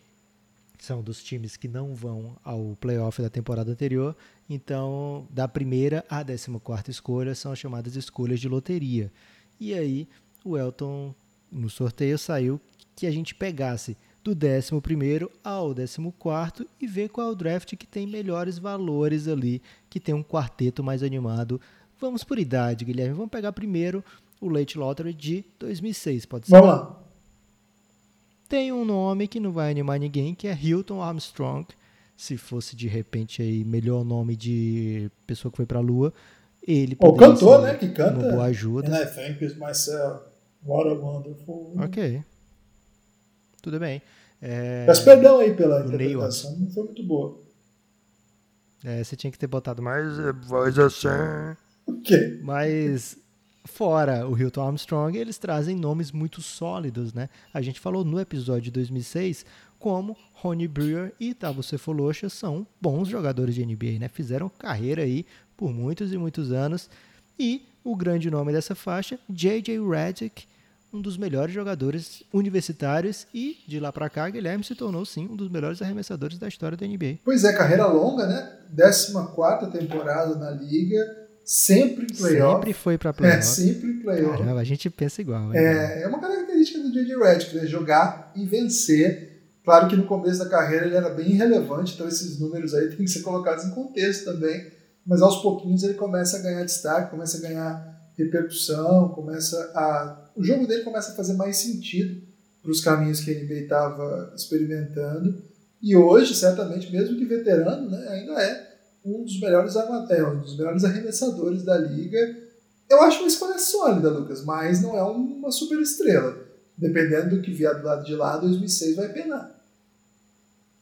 São dos times que não vão ao playoff da temporada anterior. Então, da primeira à décima quarta escolha são as chamadas escolhas de loteria. E aí, o Elton, no sorteio, saiu que a gente pegasse do 11 ao 14 e ver qual é o draft que tem melhores valores ali, que tem um quarteto mais animado. Vamos por idade, Guilherme. Vamos pegar primeiro o Late Lottery de 2006, pode ser? Vamos lá. Tem um nome que não vai animar ninguém, que é Hilton Armstrong. Se fosse de repente aí melhor nome de pessoa que foi pra lua, ele O cantor, né? Que canta. uma boa ajuda. And I thank you myself. What a wonderful. Ok. Tudo bem. É, Peço perdão aí pela interpretação, não foi muito boa. é, você tinha que ter botado mais voz assim. Ok. Mas fora o Hilton Armstrong, eles trazem nomes muito sólidos, né? A gente falou no episódio de 2006 como Ronnie Brewer e Tavo Cephalosha são bons jogadores de NBA, né? Fizeram carreira aí por muitos e muitos anos. E o grande nome dessa faixa, J.J. Redick, um dos melhores jogadores universitários e de lá pra cá, Guilherme se tornou sim um dos melhores arremessadores da história da NBA. Pois é, carreira longa, né? 14 temporada na liga, sempre em playoff. Sempre foi pra É, playoff. sempre em playoff. Caramba, a gente pensa igual. É, é uma característica do J.J. Redick, né? Jogar e vencer. Claro que no começo da carreira ele era bem irrelevante, então esses números aí têm que ser colocados em contexto também. Mas aos pouquinhos ele começa a ganhar destaque, começa a ganhar repercussão, começa a. O jogo dele começa a fazer mais sentido para os caminhos que a NBA estava experimentando. E hoje, certamente, mesmo que veterano, né, ainda é um dos melhores é, um dos melhores arremessadores da liga. Eu acho uma escolha sólida, Lucas, mas não é uma super estrela. Dependendo do que vier do lado de lá, 2006 vai penar.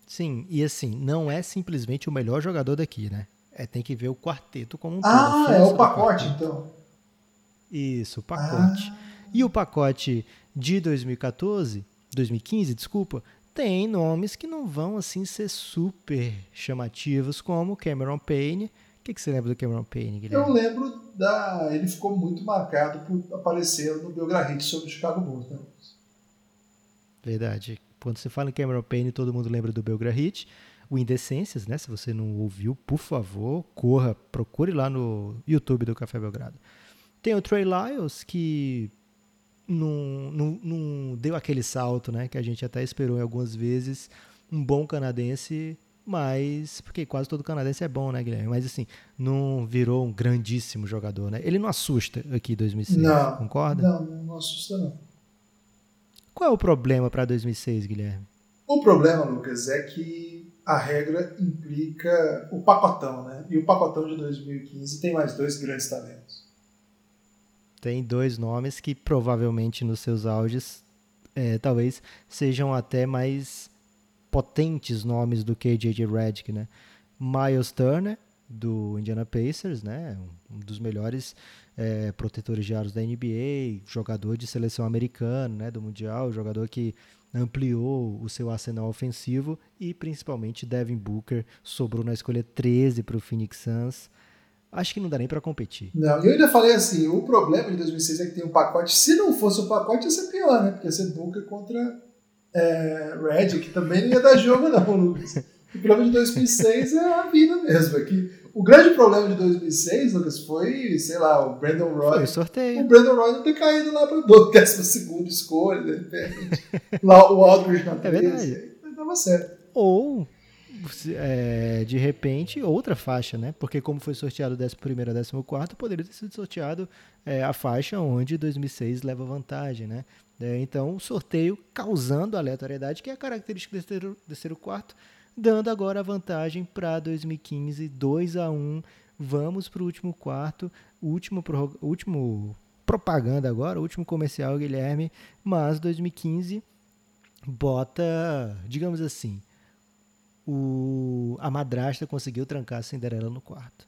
Sim, e assim, não é simplesmente o melhor jogador daqui, né? É, tem que ver o quarteto como um ah, todo. Ah, é o pacote, então. Isso, o pacote. Ah. E o pacote de 2014, 2015, desculpa, tem nomes que não vão assim ser super chamativos, como Cameron Payne. O que, que você lembra do Cameron Payne, Guilherme? Eu lembro da. Ele ficou muito marcado por aparecer no Belgrade sobre o Chicago Bulls, né? Verdade. Quando você fala em Cameron Payne, todo mundo lembra do Belgrade. O Indecências, né? Se você não ouviu, por favor, corra, procure lá no YouTube do Café Belgrado. Tem o Trey Lyles, que não, não, não deu aquele salto, né? Que a gente até esperou em algumas vezes. Um bom canadense, mas. Porque quase todo canadense é bom, né, Guilherme? Mas assim, não virou um grandíssimo jogador, né? Ele não assusta aqui em 2006, não, concorda? Não, não assusta, não. Qual é o problema para 2006, Guilherme? O problema, Lucas, é que a regra implica o pacotão, né? E o pacotão de 2015 tem mais dois grandes talentos tem dois nomes que provavelmente nos seus auges é, talvez sejam até mais potentes nomes do que J.J. Redick, né? Miles Turner, do Indiana Pacers, né? Um dos melhores é, protetores de aros da NBA, jogador de seleção americana, né? Do Mundial, jogador que ampliou o seu arsenal ofensivo e principalmente Devin Booker sobrou na escolha 13 para o Phoenix Suns acho que não dá nem para competir. Não, eu ainda falei assim, o problema de 2006 é que tem um pacote, se não fosse o pacote ia ser pior, né? Porque ia ser Booker contra é, Red, que também não ia dar jogo não, Lucas. O problema de 2006 é a vida mesmo, é que o grande problema de 2006, Lucas, foi, sei lá, o Brandon Roy. Foi sorteio. O Brandon Roy não ter caído lá para 12 escolha, de repente. lá o Aldridge na 13. É verdade. Tava certo. Ou é, de repente, outra faixa, né? Porque como foi sorteado 11 a 14, poderia ter sido sorteado é, a faixa onde 2006 leva vantagem, né? É, então, sorteio causando aleatoriedade, que é a característica desse terceiro, terceiro quarto, dando agora a vantagem para 2015, 2 a 1 Vamos para o último quarto, último, último propaganda agora, último comercial, Guilherme, mas 2015 bota, digamos assim, o, a madrasta conseguiu trancar a Cinderela no quarto.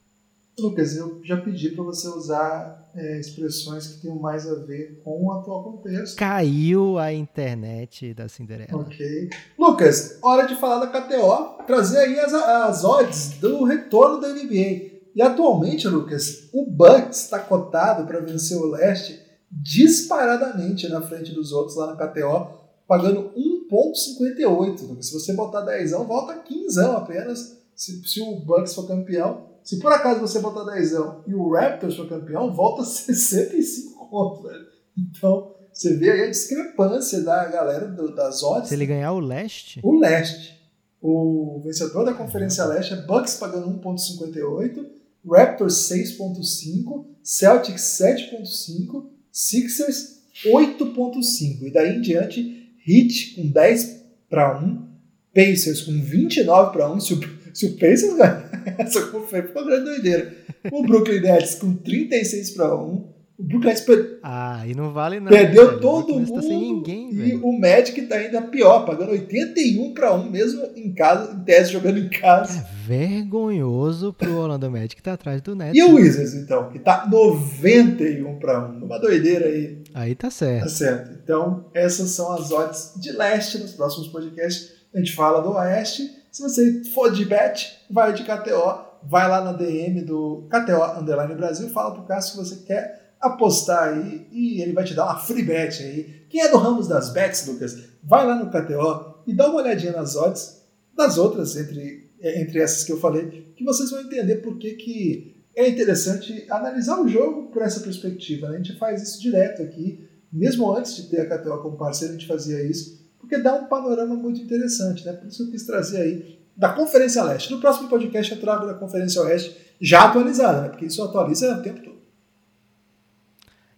Lucas, eu já pedi para você usar é, expressões que tenham mais a ver com o atual contexto. Caiu a internet da Cinderela. Ok. Lucas, hora de falar da KTO, trazer aí as, as odds do retorno da NBA. E atualmente, Lucas, o Bucks está cotado para vencer o leste disparadamente na frente dos outros lá na KTO pagando 1,58. Se você botar 10, volta 15 apenas. Se, se, o Bucks for campeão. Se por acaso você botar 10 e o Raptors for campeão, volta 65 conto, velho. Então, você vê aí a discrepância da galera do, das odds. Se ele ganhar o leste? O leste. O vencedor da Conferência Leste é Bucks pagando 1,58, Raptors 6,5, Celtics 7,5, Sixers 8,5. E daí em diante, Heat com 10 para 1, Pacers com 29 para 1. Se o, se o Pacers ganhar essa conferência, ficou grande doideira. O Brooklyn Nets com 36 para 1. O Brooklyn Nets per... ah, e não vale não. Perdeu velho. todo mundo. Tá sem ninguém, e velho. o Magic tá ainda pior, pagando 81 para 1 mesmo em casa, em tese jogando em casa. É vergonhoso pro Orlando Magic que tá atrás do Nets. E o Wizards então, que tá 91 para 1, uma doideira aí. Aí tá certo. Tá certo. Então, essas são as odds de leste nos próximos podcasts. A gente fala do oeste. Se você for de bet, vai de KTO, vai lá na DM do KTO Underline Brasil, fala pro Cássio que você quer apostar aí e ele vai te dar uma free bet aí. Quem é do ramo das bets, Lucas, vai lá no KTO e dá uma olhadinha nas odds das outras, entre, entre essas que eu falei, que vocês vão entender por que, que é interessante analisar o jogo por essa perspectiva. Né? A gente faz isso direto aqui, mesmo antes de ter a KTO como parceiro, a gente fazia isso, porque dá um panorama muito interessante. Né? Por isso eu quis trazer aí da Conferência Leste. No próximo podcast eu trago da Conferência Oeste já atualizada, né? porque isso atualiza o tempo todo.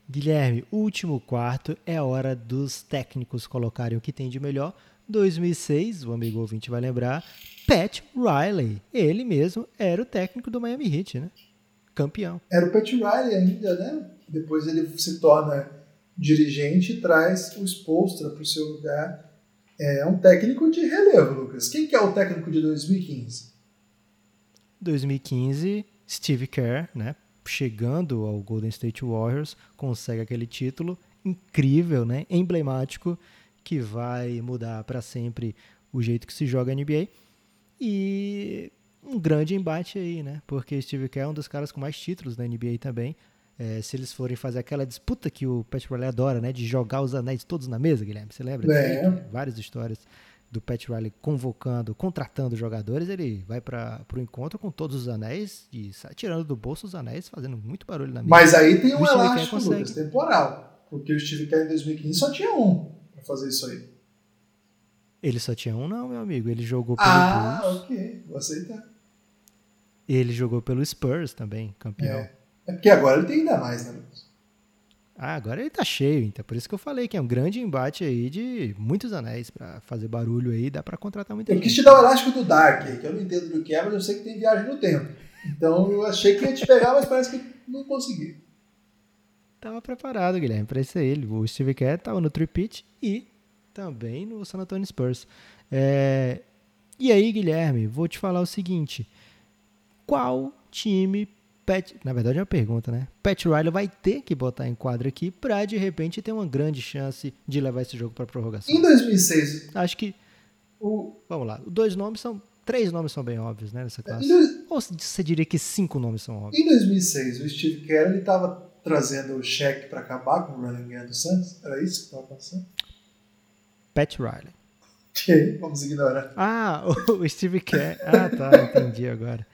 Guilherme, último quarto é a hora dos técnicos colocarem o que tem de melhor. 2006, o amigo ouvinte vai lembrar, Pat Riley. Ele mesmo era o técnico do Miami Heat, né? Campeão. Era o Pat Riley ainda, né? Depois ele se torna dirigente e traz o Spolstra para o seu lugar. É um técnico de relevo, Lucas. Quem que é o técnico de 2015? 2015, Steve Kerr, né? Chegando ao Golden State Warriors, consegue aquele título incrível, né? Emblemático que vai mudar para sempre o jeito que se joga a NBA. E um grande embate aí, né? Porque Steve Kerr é um dos caras com mais títulos na NBA também. É, se eles forem fazer aquela disputa que o Pat Riley adora, né? De jogar os anéis todos na mesa, Guilherme. Você lembra? É. Várias histórias do Pat Riley convocando, contratando jogadores. Ele vai para o encontro com todos os anéis e sai tirando do bolso os anéis, fazendo muito barulho na mesa. Mas aí tem um elástico, Lucas, temporal. Porque o Steve Kerr em 2015 só tinha um para fazer isso aí. Ele só tinha um, não, meu amigo. Ele jogou pelo Ah, Bulls. ok. Vou aceitar. Ele jogou pelo Spurs também, campeão. É. é porque agora ele tem ainda mais, né, Lucas? Ah, agora ele tá cheio, então por isso que eu falei que é um grande embate aí de muitos anéis pra fazer barulho aí, dá pra contratar muita Eu gente. quis te dar o elástico do Dark, que eu não entendo do que é, mas eu sei que tem viagem no tempo. Então eu achei que ia te pegar, mas parece que não consegui. Tava preparado, Guilherme, pra isso aí. Ele- O Steve Kerr tava no tripit e também no San Antonio Spurs. É, E aí, Guilherme, vou te falar o seguinte: qual time Pat, na verdade é uma pergunta, né? Pat Riley vai ter que botar em quadra aqui pra de repente ter uma grande chance de levar esse jogo pra prorrogação. Em 2006, Acho que, o, vamos lá, dois nomes são, três nomes são bem óbvios, né, nessa em, classe. dois- Ou você diria que cinco nomes são óbvios? em 2006, o Steve Kerr ele estava trazendo o cheque para acabar com o running game do Santos. Era isso que estava acontecendo? Pat Riley. Ok, vamos ignorar. Ah, o Steve Kerr. Ah, tá, entendi agora.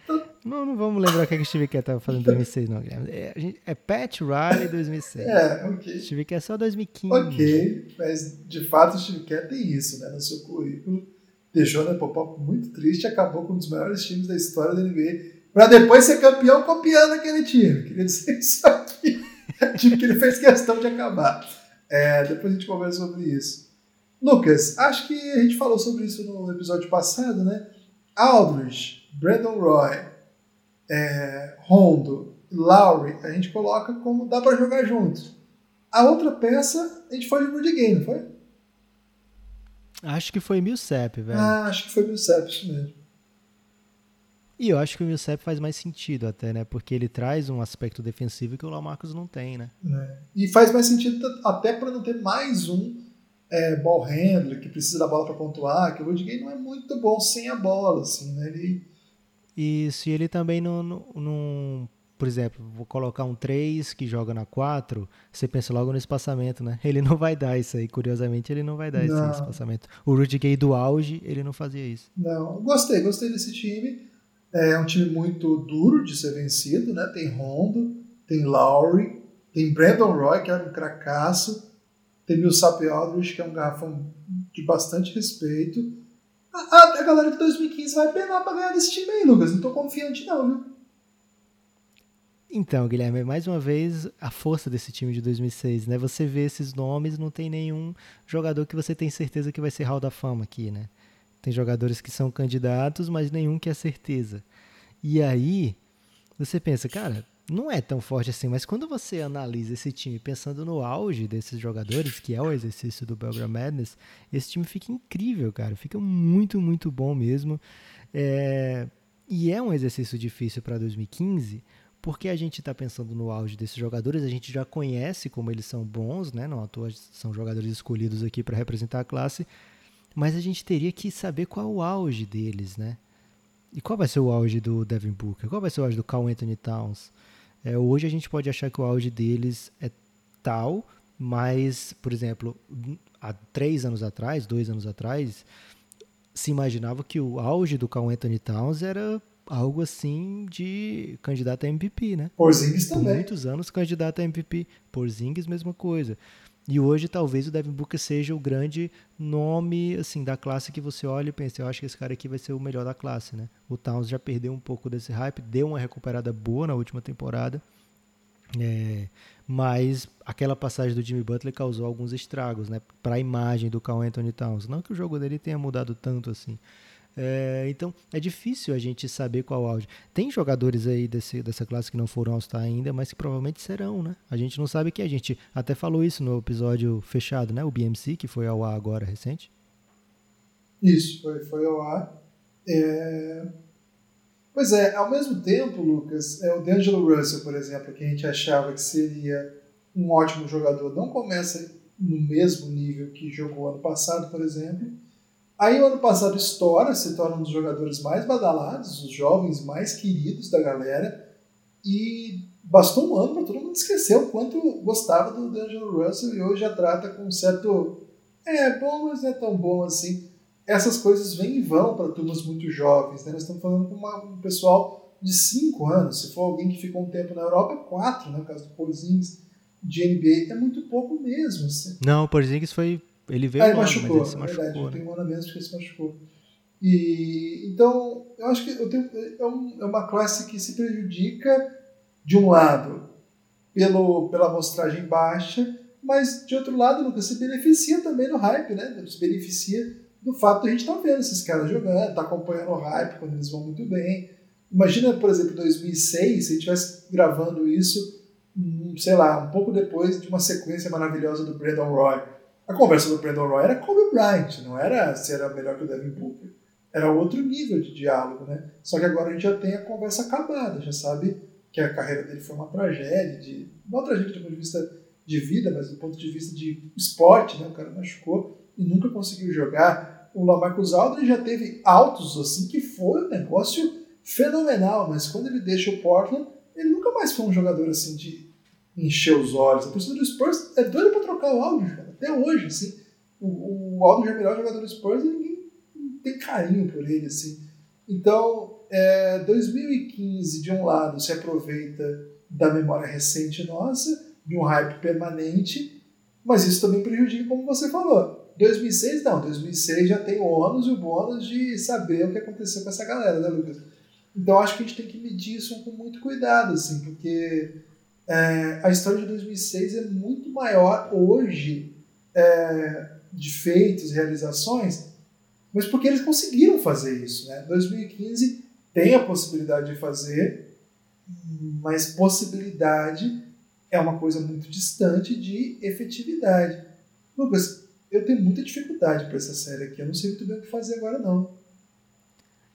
Não, não vamos lembrar o que, é que o Steve Kerr estava fazendo em 2006, não, Guilherme. É, é Pat Riley 2006. É, ok. Steve Kerr é só 2015. Ok, mas de fato o Steve Kerr tem isso né, no seu currículo. Deixou a Nepopop muito triste e acabou com um dos maiores times da história da NBA. Pra depois ser campeão copiando aquele time. Queria dizer isso aqui. time que ele fez questão de acabar. É, depois a gente conversa sobre isso. Lucas, acho que a gente falou sobre isso no episódio passado, né? Aldridge, Brandon Roy, é, Rondo, Lowry, a gente coloca como dá pra jogar juntos. A outra peça, a gente foi de Gay, não foi? Acho que foi Millsap, velho. Ah, acho que foi Millsap, isso mesmo. E eu acho que o Millsap faz mais sentido até, né? Porque ele traz um aspecto defensivo que o Lamarcus não tem, né? É. E faz mais sentido até para não ter mais um é, ball handler que precisa da bola para pontuar, que o Rudy Gay não é muito bom sem a bola, assim, né? Ele, E se ele também não, não, não- Por exemplo, vou colocar um 3 que joga na 4, você pensa logo no espaçamento, né? Ele não vai dar isso aí, curiosamente, ele não vai dar Não. esse espaçamento. O Rudy Gay do auge, ele não fazia isso. não, gostei, gostei desse time. É um time muito duro de ser vencido, né? Tem Rondo, tem Lowry, tem Brandon Roy, que era um cracaço, tem Millsap Aldridge, que é um garrafão de bastante respeito. A, a- galera de 2015 vai penar pra ganhar desse time aí, Lucas. Não tô confiante não, viu? Então, Guilherme, mais uma vez a força desse time de 2006, né? Você vê esses nomes, não tem nenhum jogador que você tem certeza que vai ser Hall da Fama aqui, né? Tem jogadores que são candidatos, mas nenhum que é certeza. E aí, você pensa, cara, não é tão forte assim, mas quando você analisa esse time pensando no auge desses jogadores, que é o exercício do Belgram Madness, esse time fica incrível, cara. Fica muito, muito bom mesmo. É, E é um exercício difícil para 2015, porque a gente está pensando no auge desses jogadores, a gente já conhece como eles são bons, né? Não à toa são jogadores escolhidos aqui para representar a classe, mas a gente teria que saber qual é o auge deles, né? E qual vai ser o auge do Devin Booker? Qual vai ser o auge do Carl Anthony Towns? É, hoje a gente pode achar que o auge deles é tal, mas, por exemplo, há três anos atrás, dois anos atrás, se imaginava que o auge do Carl Anthony Towns era algo assim de candidato a MVP, né? Porzingis Por também. muitos anos candidato a MVP. Porzingis, mesma coisa. E hoje talvez o Devin Booker seja o grande nome assim da classe que você olha e pensa, eu acho que esse cara aqui vai ser o melhor da classe, né? O Towns já perdeu um pouco desse hype, deu uma recuperada boa na última temporada, É, mas aquela passagem do Jimmy Butler causou alguns estragos, né, para a imagem do Carl Anthony Towns. Não que o jogo dele tenha mudado tanto assim. É, então é difícil a gente saber qual auge. Tem jogadores aí desse, dessa classe que não foram All-Star ainda, mas que provavelmente serão, né? A gente não sabe que a gente até falou isso no episódio fechado, né? O BMC, que foi ao ar agora recente. Isso, foi, foi ao ar. É... Pois é, ao mesmo tempo, Lucas, é, o D'Angelo Russell, por exemplo, que a gente achava que seria um ótimo jogador, não começa no mesmo nível que jogou ano passado, por exemplo. Aí o ano passado estoura, se torna um dos jogadores mais badalados, os jovens mais queridos da galera, e bastou um ano para todo mundo esquecer o quanto gostava do D'Angelo Russell e hoje já trata com um certo. É bom, mas não é tão bom assim essas coisas vêm e vão para turmas muito jovens. Né? Nós estamos falando com uma, um pessoal de 5 anos. Se for alguém que ficou um tempo na Europa, 4, né? no caso do Porzingis de NBA, é muito pouco mesmo. Assim. Não, o Porzingis foi. Ele veio ah, ele machucou, mas ele se machucou. Verdade, né? tem um ano mesmo que ele se machucou. E, então, eu acho que eu tenho, é, um, é uma classe que se prejudica, de um lado, pelo, pela amostragem baixa, mas, de outro lado, Lucas, se beneficia também do hype, né? Se beneficia do fato de a gente estar tá vendo esses caras jogando, tá acompanhando o hype quando eles vão muito bem. Imagina, por exemplo, 2006, se a gente estivesse gravando isso, sei lá, um pouco depois de uma sequência maravilhosa do Brandon Roy. A conversa do Brandon Roy era Kobe Bryant, não era se era melhor que o Devin Booker. Era outro nível de diálogo, né? Só que agora a gente já tem a conversa acabada, já sabe que a carreira dele foi uma tragédia, de, uma tragédia do ponto de vista de vida, mas do ponto de vista de esporte, né? O cara machucou e nunca conseguiu jogar. O Lamarcus Aldridge já teve altos assim que foi um negócio fenomenal, mas quando ele deixa o Portland, ele nunca mais foi um jogador assim de encher os olhos. A torcida do Spurs é doida para trocar o Aldridge, cara. até hoje, assim. O, o Aldridge é o melhor jogador do Spurs e ninguém tem carinho por ele, assim. Então, é, 2015, de um lado, se aproveita da memória recente nossa, de um hype permanente, mas isso também prejudica, como você falou. 2006 não, 2006 já tem o ônus e o bônus de saber o que aconteceu com essa galera, né, Lucas? Então acho que a gente tem que medir isso com muito cuidado, assim, porque é, a história de 2006 é muito maior hoje é, de feitos, realizações, mas porque eles conseguiram fazer isso, né? 2015 tem a possibilidade de fazer, mas possibilidade é uma coisa muito distante de efetividade. Lucas, eu tenho muita dificuldade para essa série aqui. Eu não sei muito bem o que fazer agora, não.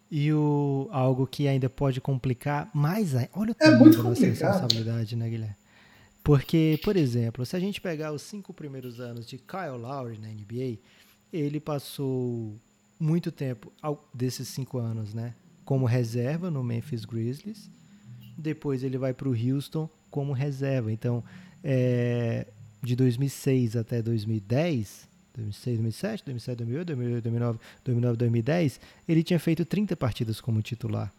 E o, algo que ainda pode complicar mais ainda. Olha o é muito da nossa responsabilidade, né, Guilherme? Porque, por exemplo, se a gente pegar os cinco primeiros anos de Kyle Lowry na NBA, ele passou muito tempo desses cinco anos, né? Como reserva no Memphis Grizzlies. Depois ele vai para o Houston como reserva. Então, é, de 2006 até 2010, 2006, 2007, 2007, 2008, 2008, 2009, 2009, 2010, ele tinha feito 30 partidas como titular.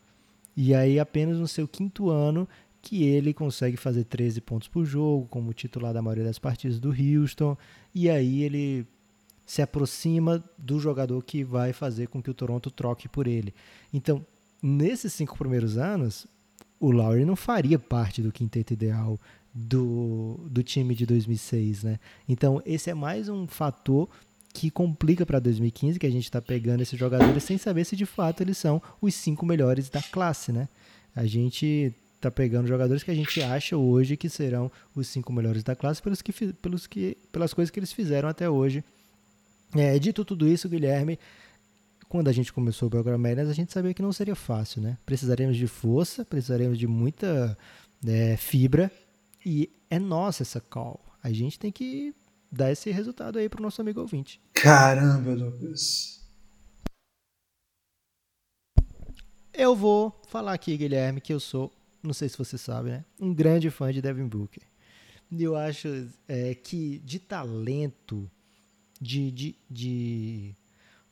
E aí apenas no seu quinto ano que ele consegue fazer 13 pontos por jogo como titular da maioria das partidas do Houston, e aí ele se aproxima do jogador que vai fazer com que o Toronto troque por ele. Então, nesses cinco primeiros anos, o Lowry não faria parte do quinteto ideal do, do time de 2006, né? Então, esse é mais um fator que complica para 2015, que a gente está pegando esses jogadores sem saber se de fato eles são os cinco melhores da classe, né? A gente está pegando jogadores que a gente acha hoje que serão os cinco melhores da classe pelos que, pelos que, pelas coisas que eles fizeram até hoje. É, dito tudo isso, Guilherme, quando a gente começou o Mariners, a gente sabia que não seria fácil, né? Precisaremos de força, precisaremos de muita é, fibra e é nossa essa call. A gente tem que dar esse resultado aí pro nosso amigo ouvinte. Caramba, Lucas. Eu vou falar aqui, Guilherme, que eu sou, não sei se você sabe, né? Um grande fã de Devin Booker. E eu acho é, que de talento, de, de, de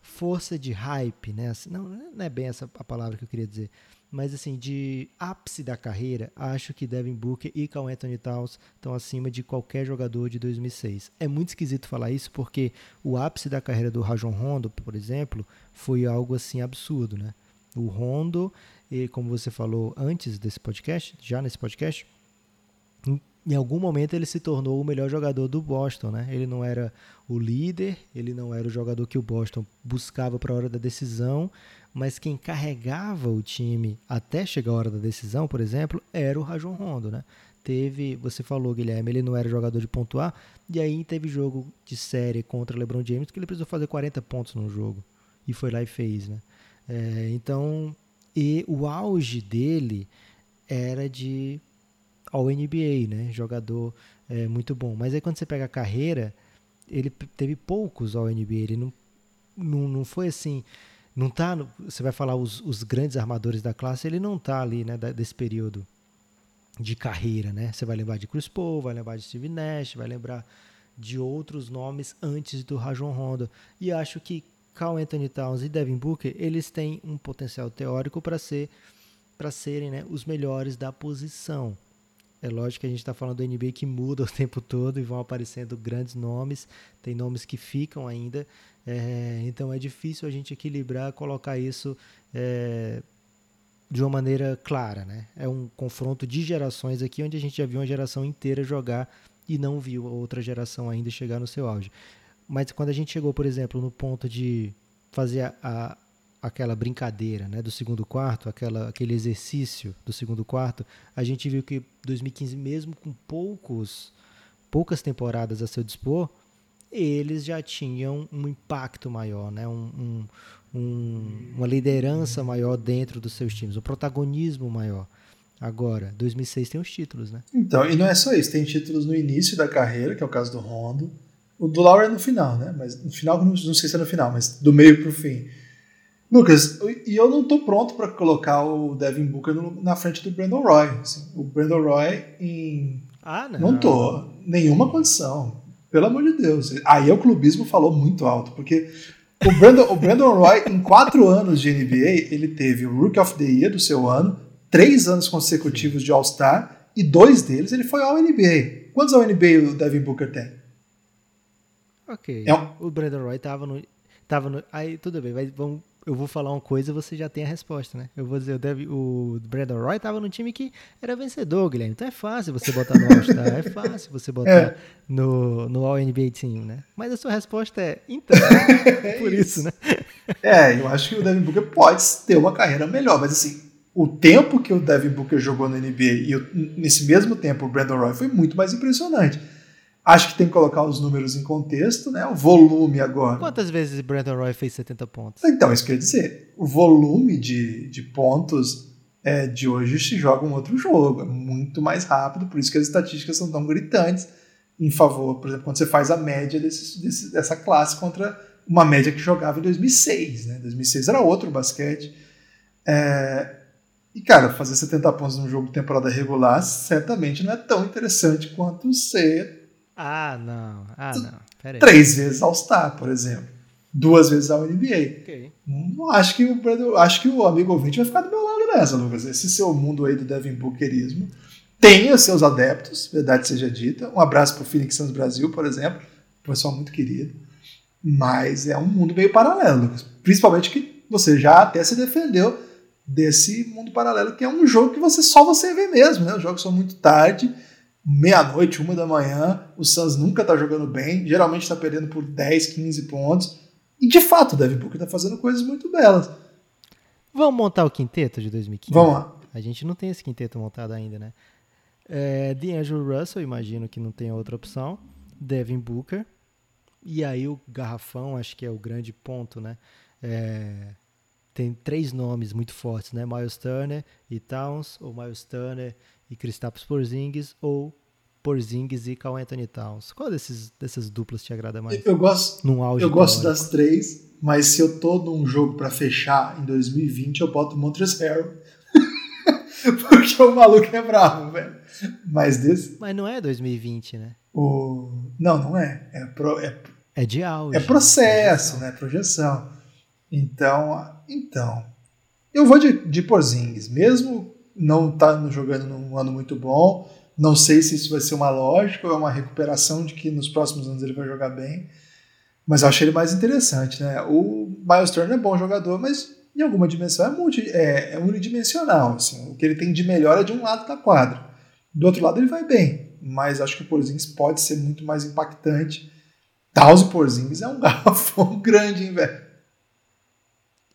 força de hype, né? Não, não é bem essa a palavra que eu queria dizer mas assim, de ápice da carreira, acho que Devin Booker e Carl Anthony Towns estão acima de qualquer jogador de 2006. É muito esquisito falar isso porque o ápice da carreira do Rajon Rondo, por exemplo, foi algo assim absurdo, né? O Rondo, e como você falou antes desse podcast, já nesse podcast, em algum momento ele se tornou o melhor jogador do Boston, né? Ele não era o líder, ele não era o jogador que o Boston buscava para a hora da decisão, mas quem carregava o time até chegar a hora da decisão, por exemplo, era o Rajon Rondo, né? Teve, você falou, Guilherme, ele não era jogador de pontuar, e aí teve jogo de série contra LeBron James que ele precisou fazer 40 pontos no jogo, e foi lá e fez, né? É, então, e o auge dele era de ao NBA, né? Jogador é, muito bom. Mas aí quando você pega a carreira, ele teve poucos ao NBA. Ele não, não, não foi assim. Não tá. Você vai falar os, os grandes armadores da classe, ele não tá ali, né? Desse período de carreira, né? Você vai lembrar de Chris Paul, vai lembrar de Steve Nash, vai lembrar de outros nomes antes do Rajon Rondo. E acho que Carl Anthony Towns e Devin Booker, eles têm um potencial teórico para ser para serem né, os melhores da posição. É lógico que a gente está falando do NBA que muda o tempo todo e vão aparecendo grandes nomes, tem nomes que ficam ainda, é, então é difícil a gente equilibrar, colocar isso é, de uma maneira clara. Né? É um confronto de gerações aqui, onde a gente já viu uma geração inteira jogar e não viu outra geração ainda chegar no seu auge. Mas quando a gente chegou, por exemplo, no ponto de fazer a, a aquela brincadeira né, do segundo quarto, aquela, aquele exercício do segundo quarto, a gente viu que 2015, mesmo com poucos, poucas temporadas a seu dispor, eles já tinham um impacto maior, né, um, um, um, uma liderança maior dentro dos seus times, um protagonismo maior. Agora, 2006 tem os títulos, né? Então, e não é só isso, tem títulos no início da carreira, que é o caso do Rondo, o do Laura é no final, né? Mas no final, não sei se é no final, mas do meio para o fim. Lucas, e eu não estou pronto para colocar o Devin Booker no, na frente do Brandon Roy. Assim, o Brandon Roy em. Ah, não. Não tô. Nenhuma condição. Pelo amor de Deus. Aí o clubismo falou muito alto, porque o Brandon, o Brandon Roy, em quatro anos de NBA, ele teve o Rookie of the Year do seu ano, três anos consecutivos de All-Star, e dois deles ele foi ao NBA. Quantos ao NBA o Devin Booker tem? Ok. É um... O Brandon Roy tava no. Tava no. Aí tudo bem, vai, vamos eu vou falar uma coisa e você já tem a resposta, né? Eu vou dizer, o, Dev, o Brandon Roy tava num time que era vencedor, Guilherme. Então é fácil você botar no All-Star, é fácil você botar é. no, no All-NBA Team, né? Mas a sua resposta é, então, é por isso, né? É, eu acho que o Devin Booker pode ter uma carreira melhor, mas assim, o tempo que o Devin Booker jogou na NBA e nesse mesmo tempo o Brandon Roy foi muito mais impressionante. Acho que tem que colocar os números em contexto, né? O volume agora. Quantas vezes Brandon Roy fez 70 pontos? Então, isso quer dizer, o volume de, de pontos é, de hoje se joga um outro jogo. É muito mais rápido, por isso que as estatísticas são tão gritantes em favor, por exemplo, quando você faz a média desse, desse, dessa classe contra uma média que jogava em 2006, né? 2006 era outro basquete. É, e, cara, fazer 70 pontos num jogo de temporada regular certamente não é tão interessante quanto ser ah, não. Ah, não. Pera Três vezes All-Star, por exemplo. Duas vezes ao NBA. Okay. Acho que o acho que o amigo ouvinte vai ficar do meu lado nessa, Lucas. Esse seu mundo aí do Devin Bookerismo tem os seus adeptos, verdade seja dita. Um abraço para o Phoenix Suns Brasil, por exemplo, pessoal muito querido. Mas é um mundo meio paralelo, Lucas. Principalmente que você já até se defendeu desse mundo paralelo, que é um jogo que você só você vê mesmo, né? Os jogos são muito tarde meia-noite, uma da manhã, o Suns nunca tá jogando bem, geralmente tá perdendo por 10, 15 pontos. E de fato, o Devin Booker tá fazendo coisas muito belas. Vamos montar o quinteto de 2015? Vamos lá. A gente não tem esse quinteto montado ainda, né? É, D'Angelo Russell, imagino que não tem outra opção. Devin Booker. E aí o garrafão, acho que é o grande ponto, né? É, tem três nomes muito fortes, né? Miles Turner e Towns, ou Miles Turner e Kristaps Porzingis ou Porzingis e Carl Anthony Towns. Qual desses, dessas duplas te agrada mais? Eu gosto, num auge eu gosto das três, mas se eu tô num jogo para fechar em 2020, eu boto o Montrezl Harrell. Porque o maluco é bravo, velho. Mas desse... Mas não é 2020, né? O... Não, não é. É, pro... é... é de auge. É processo, né? Projeção. Então, então... Eu vou de, de Porzingis. Mesmo não está jogando num ano muito bom. Não sei se isso vai ser uma lógica ou é uma recuperação de que nos próximos anos ele vai jogar bem. Mas eu achei ele mais interessante, né? O Miles Turner é bom jogador, mas em alguma dimensão é, multi, é, é unidimensional. Assim. O que ele tem de melhor é de um lado da quadra. Do outro lado ele vai bem. mas acho que o Porzingis pode ser muito mais impactante. E Porzingis é um garrafão grande, hein, velho?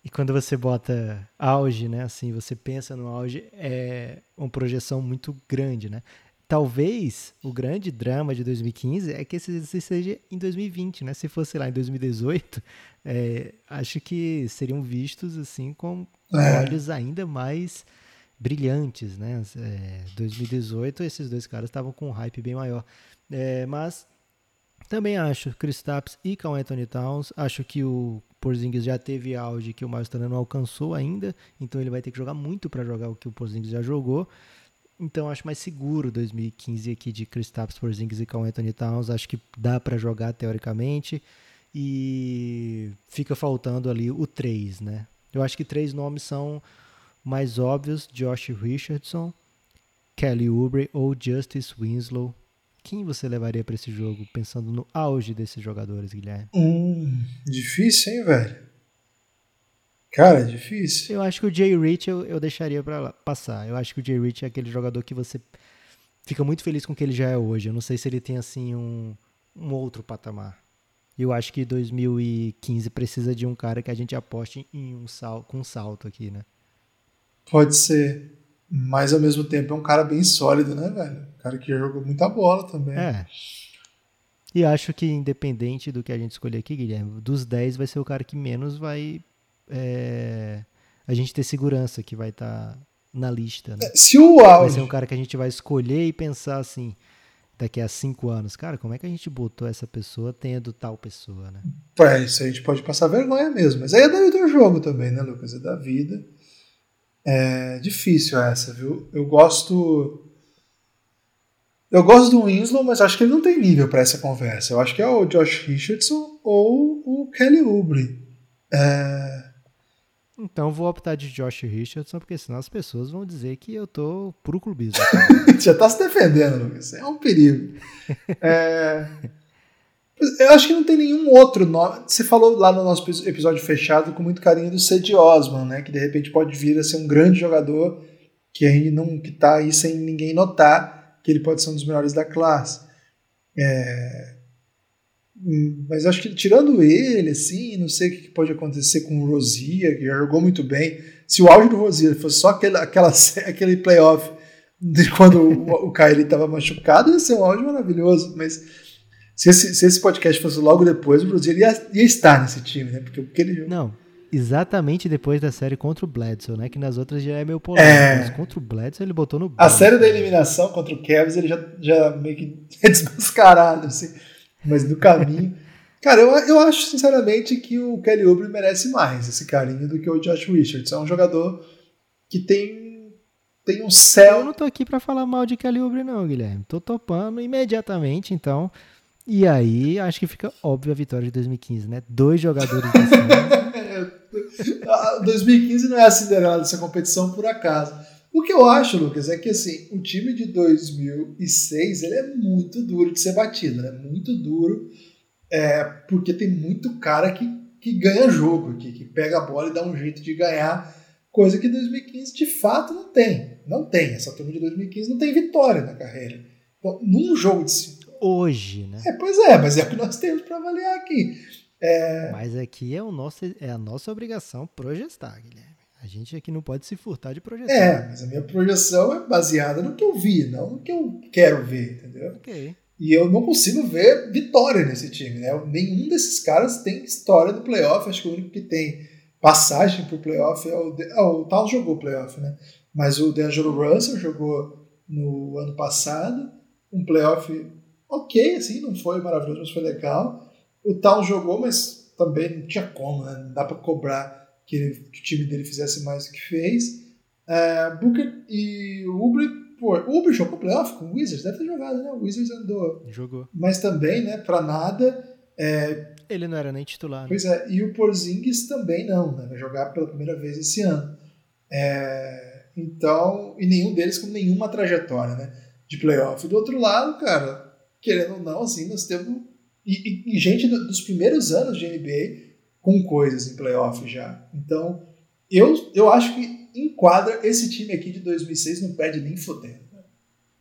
E quando você bota auge, né? Assim, você pensa no auge, é uma projeção muito grande, né? Talvez o grande drama de 2015 é que esse seja em 2020, né? Se fosse lá em 2018, é, acho que seriam vistos assim com é. olhos ainda mais brilhantes, né? É, 2018 esses dois caras estavam com um hype bem maior, é, mas também acho Kristaps e Carl Anthony Towns. Acho que o Porzingis já teve auge que o Miles Turner não alcançou ainda, então ele vai ter que jogar muito para jogar o que o Porzingis já jogou. Então acho mais seguro 2015 aqui de Kristaps, Porzingis e Carl Anthony Towns. Acho que dá para jogar teoricamente e fica faltando ali o 3, né? Eu acho que três nomes são mais óbvios: Josh Richardson, Kelly Oubre ou Justice Winslow. Quem você levaria para esse jogo, pensando no auge desses jogadores, Guilherme? Hum, difícil, hein, velho? Cara, difícil. Eu acho que o Jay Rich eu, eu deixaria para passar. Eu acho que o Jay Rich é aquele jogador que você fica muito feliz com o que ele já é hoje. Eu não sei se ele tem assim um, um outro patamar. Eu acho que 2015 precisa de um cara que a gente aposte em um sal, com um salto aqui, né? Pode ser. Mas ao mesmo tempo é um cara bem sólido, né, velho? Um cara que jogou muita bola também. É. E acho que independente do que a gente escolher aqui, Guilherme, dos 10 vai ser o cara que menos vai é, a gente ter segurança que vai estar tá na lista, né? Se o auge... Vai ser um cara que a gente vai escolher e pensar assim, daqui a cinco anos, cara, como é que a gente botou essa pessoa tendo tal pessoa, né? É, isso a gente pode passar vergonha mesmo. Mas aí é do jogo também, né, Lucas? É da vida. É difícil essa, viu? Eu gosto. Eu gosto do Winslow, mas acho que ele não tem nível para essa conversa. Eu acho que é o Josh Richardson ou o Kelly Oubre. É... Então vou optar de Josh Richardson, porque senão as pessoas vão dizer que eu tô puro clubismo. Já tá se defendendo, Lucas. É um perigo. É... Eu acho que não tem nenhum outro nome. Você falou lá no nosso episódio fechado com muito carinho do Cedi Osman, né? Que de repente pode vir a ser um grande jogador que ainda não que tá aí sem ninguém notar que ele pode ser um dos melhores da classe. É... Mas acho que tirando ele, assim, não sei o que pode acontecer com o Rosier, que já jogou muito bem. Se o auge do Rosier fosse só aquele, aquela, aquele playoff de quando o, o estava machucado, ia ser um auge maravilhoso. Mas se esse, se esse podcast fosse logo depois, o Brasil ia, ia estar nesse time, né? Porque, porque ele Não, exatamente depois da série contra o Bledsoe, né? Que nas outras já é meio polêmico. É... Mas contra o Bledsoe ele botou no. A série da eliminação contra o Cavs ele já, já meio que é desmascarado, assim. Mas no caminho. Cara, eu, eu acho sinceramente que o Kelly Oubre merece mais esse carinho do que o Josh Richards. É um jogador que tem, tem um céu. Eu não tô aqui para falar mal de Kelly Oubre, não, Guilherme. Tô topando imediatamente, então. E aí, acho que fica óbvio a vitória de 2015, né? Dois jogadores de 2015 não é a Cinderela dessa competição por acaso. O que eu acho, Lucas, é que assim, o time de 2006 ele é muito duro de ser batido, né? Muito duro, é, porque tem muito cara que, que ganha jogo, que, que pega a bola e dá um jeito de ganhar, coisa que 2015 de fato não tem. Não tem. Essa turma de 2015 não tem vitória na carreira. Então, num jogo de hoje, né? É, pois é, mas é o que nós temos para avaliar aqui. É... Mas aqui é, o nosso, é a nossa obrigação projetar, Guilherme. A gente aqui não pode se furtar de projetar. É, mas a minha projeção é baseada no que eu vi, não no que eu quero ver, entendeu? Ok. E eu não consigo ver vitória nesse time, né? Nenhum desses caras tem história do playoff. Acho que o único que tem passagem pro playoff é o. Ah, o Tal jogou playoff, né? Mas o D'Angelo Russell jogou no ano passado, um playoff ok, assim, não foi maravilhoso, mas foi legal. O Town jogou, mas também não tinha como, né? Não dá para cobrar que, ele, que, o time dele fizesse mais do que fez. É, Booker e o Ubre, pô, o Ubre jogou playoff com o Wizards, deve ter jogado, né? O Wizards andou. Jogou. Mas também, né, para nada. É, ele não era nem titular. Né? Pois é, e o Porzingis também não, né? Vai jogar pela primeira vez esse ano. É, então, e nenhum deles com nenhuma trajetória, né? De playoff. Do outro lado, cara, querendo ou não, assim, nós temos. E, e, e gente do, dos primeiros anos de NBA com coisas em playoff já. Então, eu, eu acho que enquadra esse time aqui de 2006 não perde nem fodendo.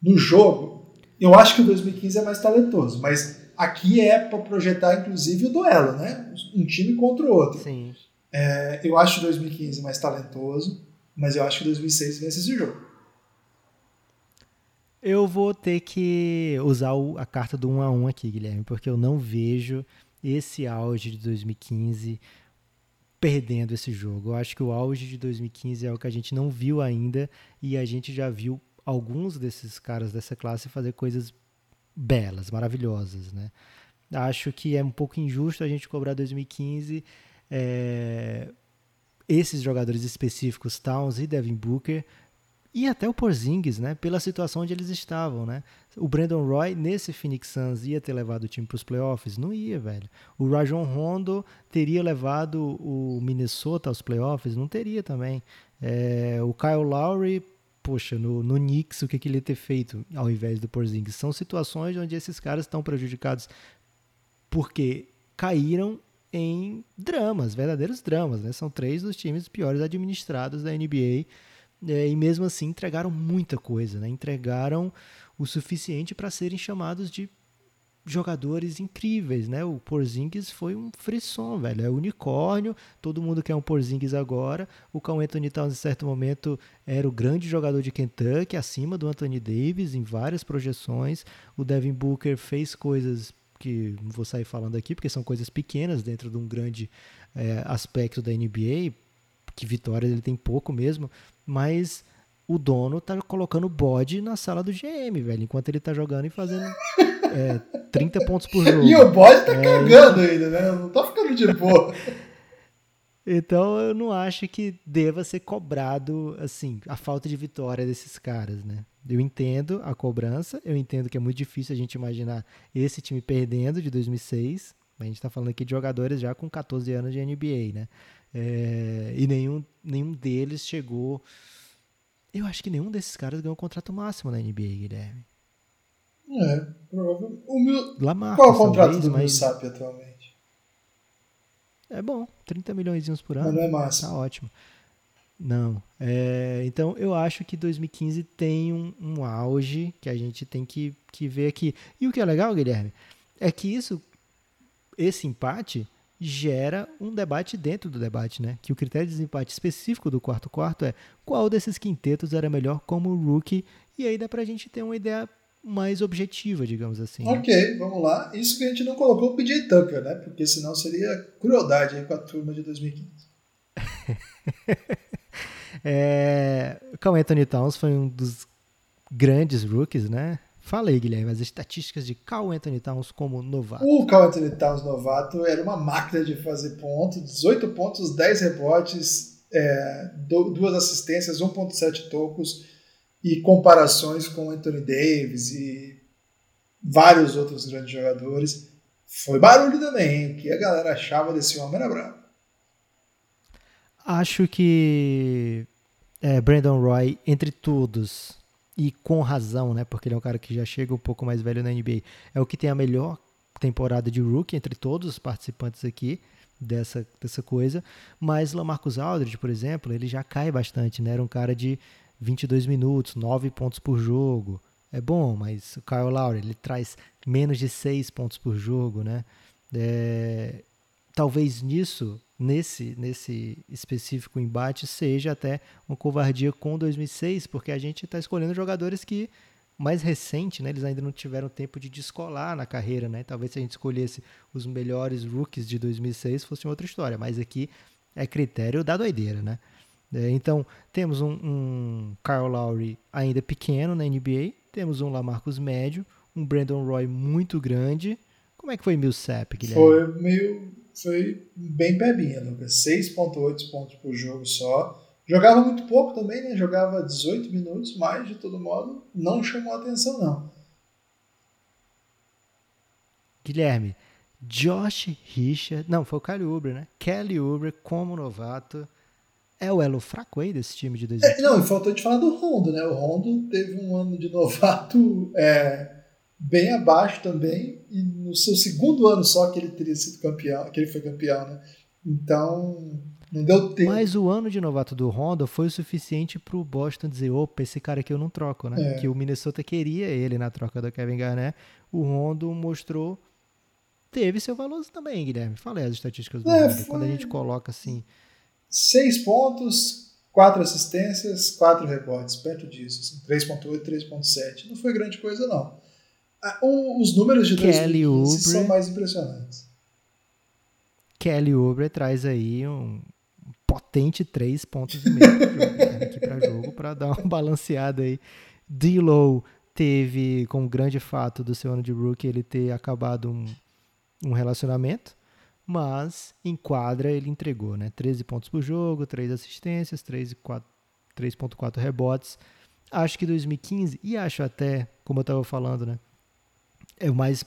No jogo. Eu acho que o 2015 é mais talentoso, mas aqui é para projetar inclusive o duelo, né? Um time contra o outro. Sim. É, eu acho o 2015 mais talentoso, mas eu acho que o 2006 vence esse jogo. Eu vou ter que usar o, a carta do 1 a 1 aqui, Guilherme, porque eu não vejo esse auge de 2015 perdendo esse jogo. Eu acho que o auge de 2015 é o que a gente não viu ainda e a gente já viu alguns desses caras dessa classe fazer coisas belas, maravilhosas, né? Acho que é um pouco injusto a gente cobrar 2015 é, esses jogadores específicos, Towns e Devin Booker, e até o Porzingis, né, pela situação onde eles estavam, né? O Brandon Roy nesse Phoenix Suns ia ter levado o time para os playoffs? Não ia, velho. O Rajon Rondo teria levado o Minnesota aos playoffs? Não teria também. É, o Kyle Lowry, poxa, no, no Knicks, o que, que ele ia ter feito ao invés do Porzingis? São situações onde esses caras estão prejudicados porque caíram em dramas, verdadeiros dramas, né? São três dos times piores administrados da NBA é, e mesmo assim entregaram muita coisa, né? Entregaram o suficiente para serem chamados de jogadores incríveis, né? O Porzingis foi um frisson, velho. É unicórnio, todo mundo quer um Porzingis agora. O Cal Anthony Towns, em certo momento, era o grande jogador de Kentucky, acima do Anthony Davis em várias projeções. O Devin Booker fez coisas que não vou sair falando aqui, porque são coisas pequenas dentro de um grande é, aspecto da NBA, que vitórias ele tem pouco mesmo, mas o dono tá colocando bode na sala do GM, velho, enquanto ele tá jogando e fazendo é, 30 pontos por jogo. E o bode tá é, cagando ainda, né? Não tá ficando de boa. Então eu não acho que deva ser cobrado assim a falta de vitória desses caras, né? Eu entendo a cobrança, eu entendo que é muito difícil a gente imaginar esse time perdendo de 2006. A gente está falando aqui de jogadores já com 14 anos de NBA, né? É, e nenhum, nenhum deles chegou. Eu acho que nenhum desses caras ganhou o contrato máximo na NBA, Guilherme. É, provavelmente. O meu... Qual é o contrato talvez, do mas... Millsap atualmente? É bom, 30 milhões por ano. Mas não é máximo. Tá ótimo. Não. É, então eu acho que 2015 tem um, um, auge que a gente tem que, que ver aqui. E o que é legal, Guilherme, é que isso, esse empate gera um debate dentro do debate, né? Que o critério de desempate específico do quarto quarto é qual desses quintetos era melhor como rookie, e aí dá pra gente ter uma ideia mais objetiva, digamos assim. Né? Ok, vamos lá. Isso que a gente não colocou o PJ Tucker, né? Porque senão seria crueldade aí com a turma de 2015. é, Cal Anthony Towns foi um dos grandes rookies, né? Fala aí, Guilherme, as estatísticas de Cal Anthony Towns como novato. O Cal Anthony Towns novato era uma máquina de fazer pontos, 18 pontos, 10 rebotes, é, duas assistências, 1.7 tocos e comparações com Anthony Davis e vários outros grandes jogadores. Foi barulho também, hein? que a galera achava desse homem era bravo. Acho que é, Brandon Roy, entre todos, e com razão, né? Porque ele é um cara que já chega um pouco mais velho na NBA. É o que tem a melhor temporada de rookie entre todos os participantes aqui dessa, dessa coisa. Mas Lamarcus Aldridge, por exemplo, ele já cai bastante, né? Era um cara de 22 minutos, 9 pontos por jogo. É bom, mas o Kyle Lowry, ele traz menos de 6 pontos por jogo, né? É, talvez nisso nesse, nesse específico embate seja até uma covardia com 2006, porque a gente está escolhendo jogadores que mais recente, né, eles ainda não tiveram tempo de descolar na carreira, né? Talvez se a gente escolhesse os melhores rookies de 2006 fosse outra história, mas aqui é critério da doideira, né? É, então, temos um, um Kyle Lowry ainda pequeno na NBA, temos um Lamarcus médio, um Brandon Roy muito grande. Como é que foi Millsap, Guilherme? Foi meio foi bem pebinha, Lucas. 6,8 pontos por jogo só. Jogava muito pouco também, né? Jogava 18 minutos, mas de todo modo não chamou atenção, não. Guilherme, Josh Richard. Não, foi o Kelly Uber, né? Kelly Uber como novato. É o elo fraco aí desse time de 2015? É, não, e faltou te falar do Rondo, né? O Rondo teve um ano de novato é, bem abaixo também, e no seu segundo ano só que ele teria sido campeão, que ele foi campeão, né? Então, não deu tempo. Mas o ano de novato do Honda foi o suficiente para o Boston dizer: opa, esse cara aqui eu não troco, né? É. Que o Minnesota queria ele na troca do Kevin Garnett. O Honda mostrou. Teve seu valor também, Guilherme. Falei as estatísticas do É, Honda. Quando a gente coloca assim. Seis pontos, quatro assistências, quatro rebotes, perto disso. Assim, 3.8, 3.7. Não foi grande coisa, não. Ah, o- Os números de Kelly 2015 Oubre. são mais impressionantes. Kelly Oubre traz aí um potente três pontos e meio por jogo, né, para jogo para dar uma balanceada aí. D'Lo teve como grande fato do seu ano de rookie ele ter acabado um, um relacionamento, mas em quadra ele entregou, né? 13 pontos por jogo, 3 assistências, 3 e 4 3.4 rebotes. Acho que 2015 e acho até, como eu estava falando, né? É o mais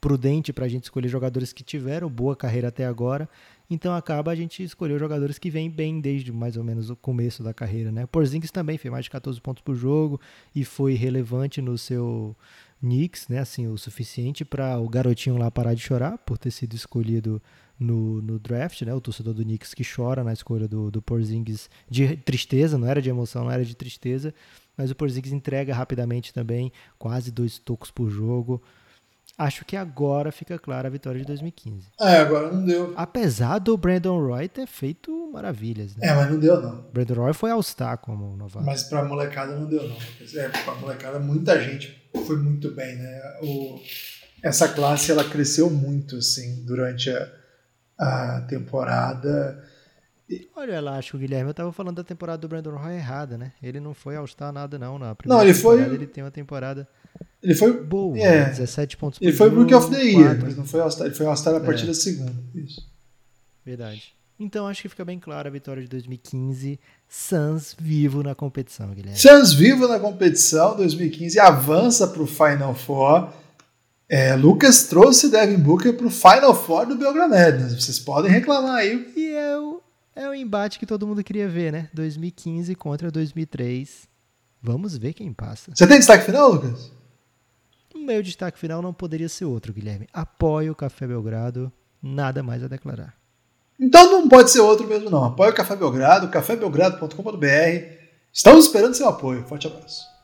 prudente para a gente escolher jogadores que tiveram boa carreira até agora. Então acaba a gente escolher jogadores que vêm bem desde mais ou menos o começo da carreira, né? Porzingis também fez mais de 14 pontos por jogo e foi relevante no seu Knicks, né? Assim, o suficiente para o garotinho lá parar de chorar por ter sido escolhido no, no draft, né? O torcedor do Knicks que chora na escolha do, do Porzingis de tristeza, não era de emoção, não era de tristeza, mas o Porzingis entrega rapidamente também, quase dois tocos por jogo. Acho que agora fica clara a vitória de 2015. É, agora não deu. Apesar do Brandon Roy ter feito maravilhas, né? É, mas não deu, não. Brandon Roy foi All-Star como novato. Mas pra molecada não deu, não. É, pra molecada, muita gente foi muito bem, né? O, essa classe, ela cresceu muito, assim, durante a, a temporada. Olha lá, acho que o Guilherme eu tava falando da temporada do Brandon Roy errada, né? Ele não foi All-Star nada não, na primeira Não, ele foi- Ele tem uma temporada Ele foi, boa, É. né? 17 pontos ele foi Rookie of the Year, mas não foi All-Star. Ele foi All-Star a partir É. da segunda. Isso. Verdade. Então acho que fica bem clara a vitória de 2015. Suns vivo na competição, Guilherme. Suns vivo na competição 2015 avança para o Final Four. É, Lucas trouxe Devin Booker para o Final Four do Belgrano Madness. Vocês podem reclamar aí. E é o, é o embate que todo mundo queria ver, né? 2015 contra 2003. Vamos ver quem passa. Você tem destaque final, Lucas? O meu destaque final não poderia ser outro, Guilherme. Apoio o Café Belgrado, nada mais a declarar. Então não pode ser outro mesmo, não. Apoie o Café Belgrado, cafébelgrado.com.br. Estamos esperando seu apoio. Forte abraço.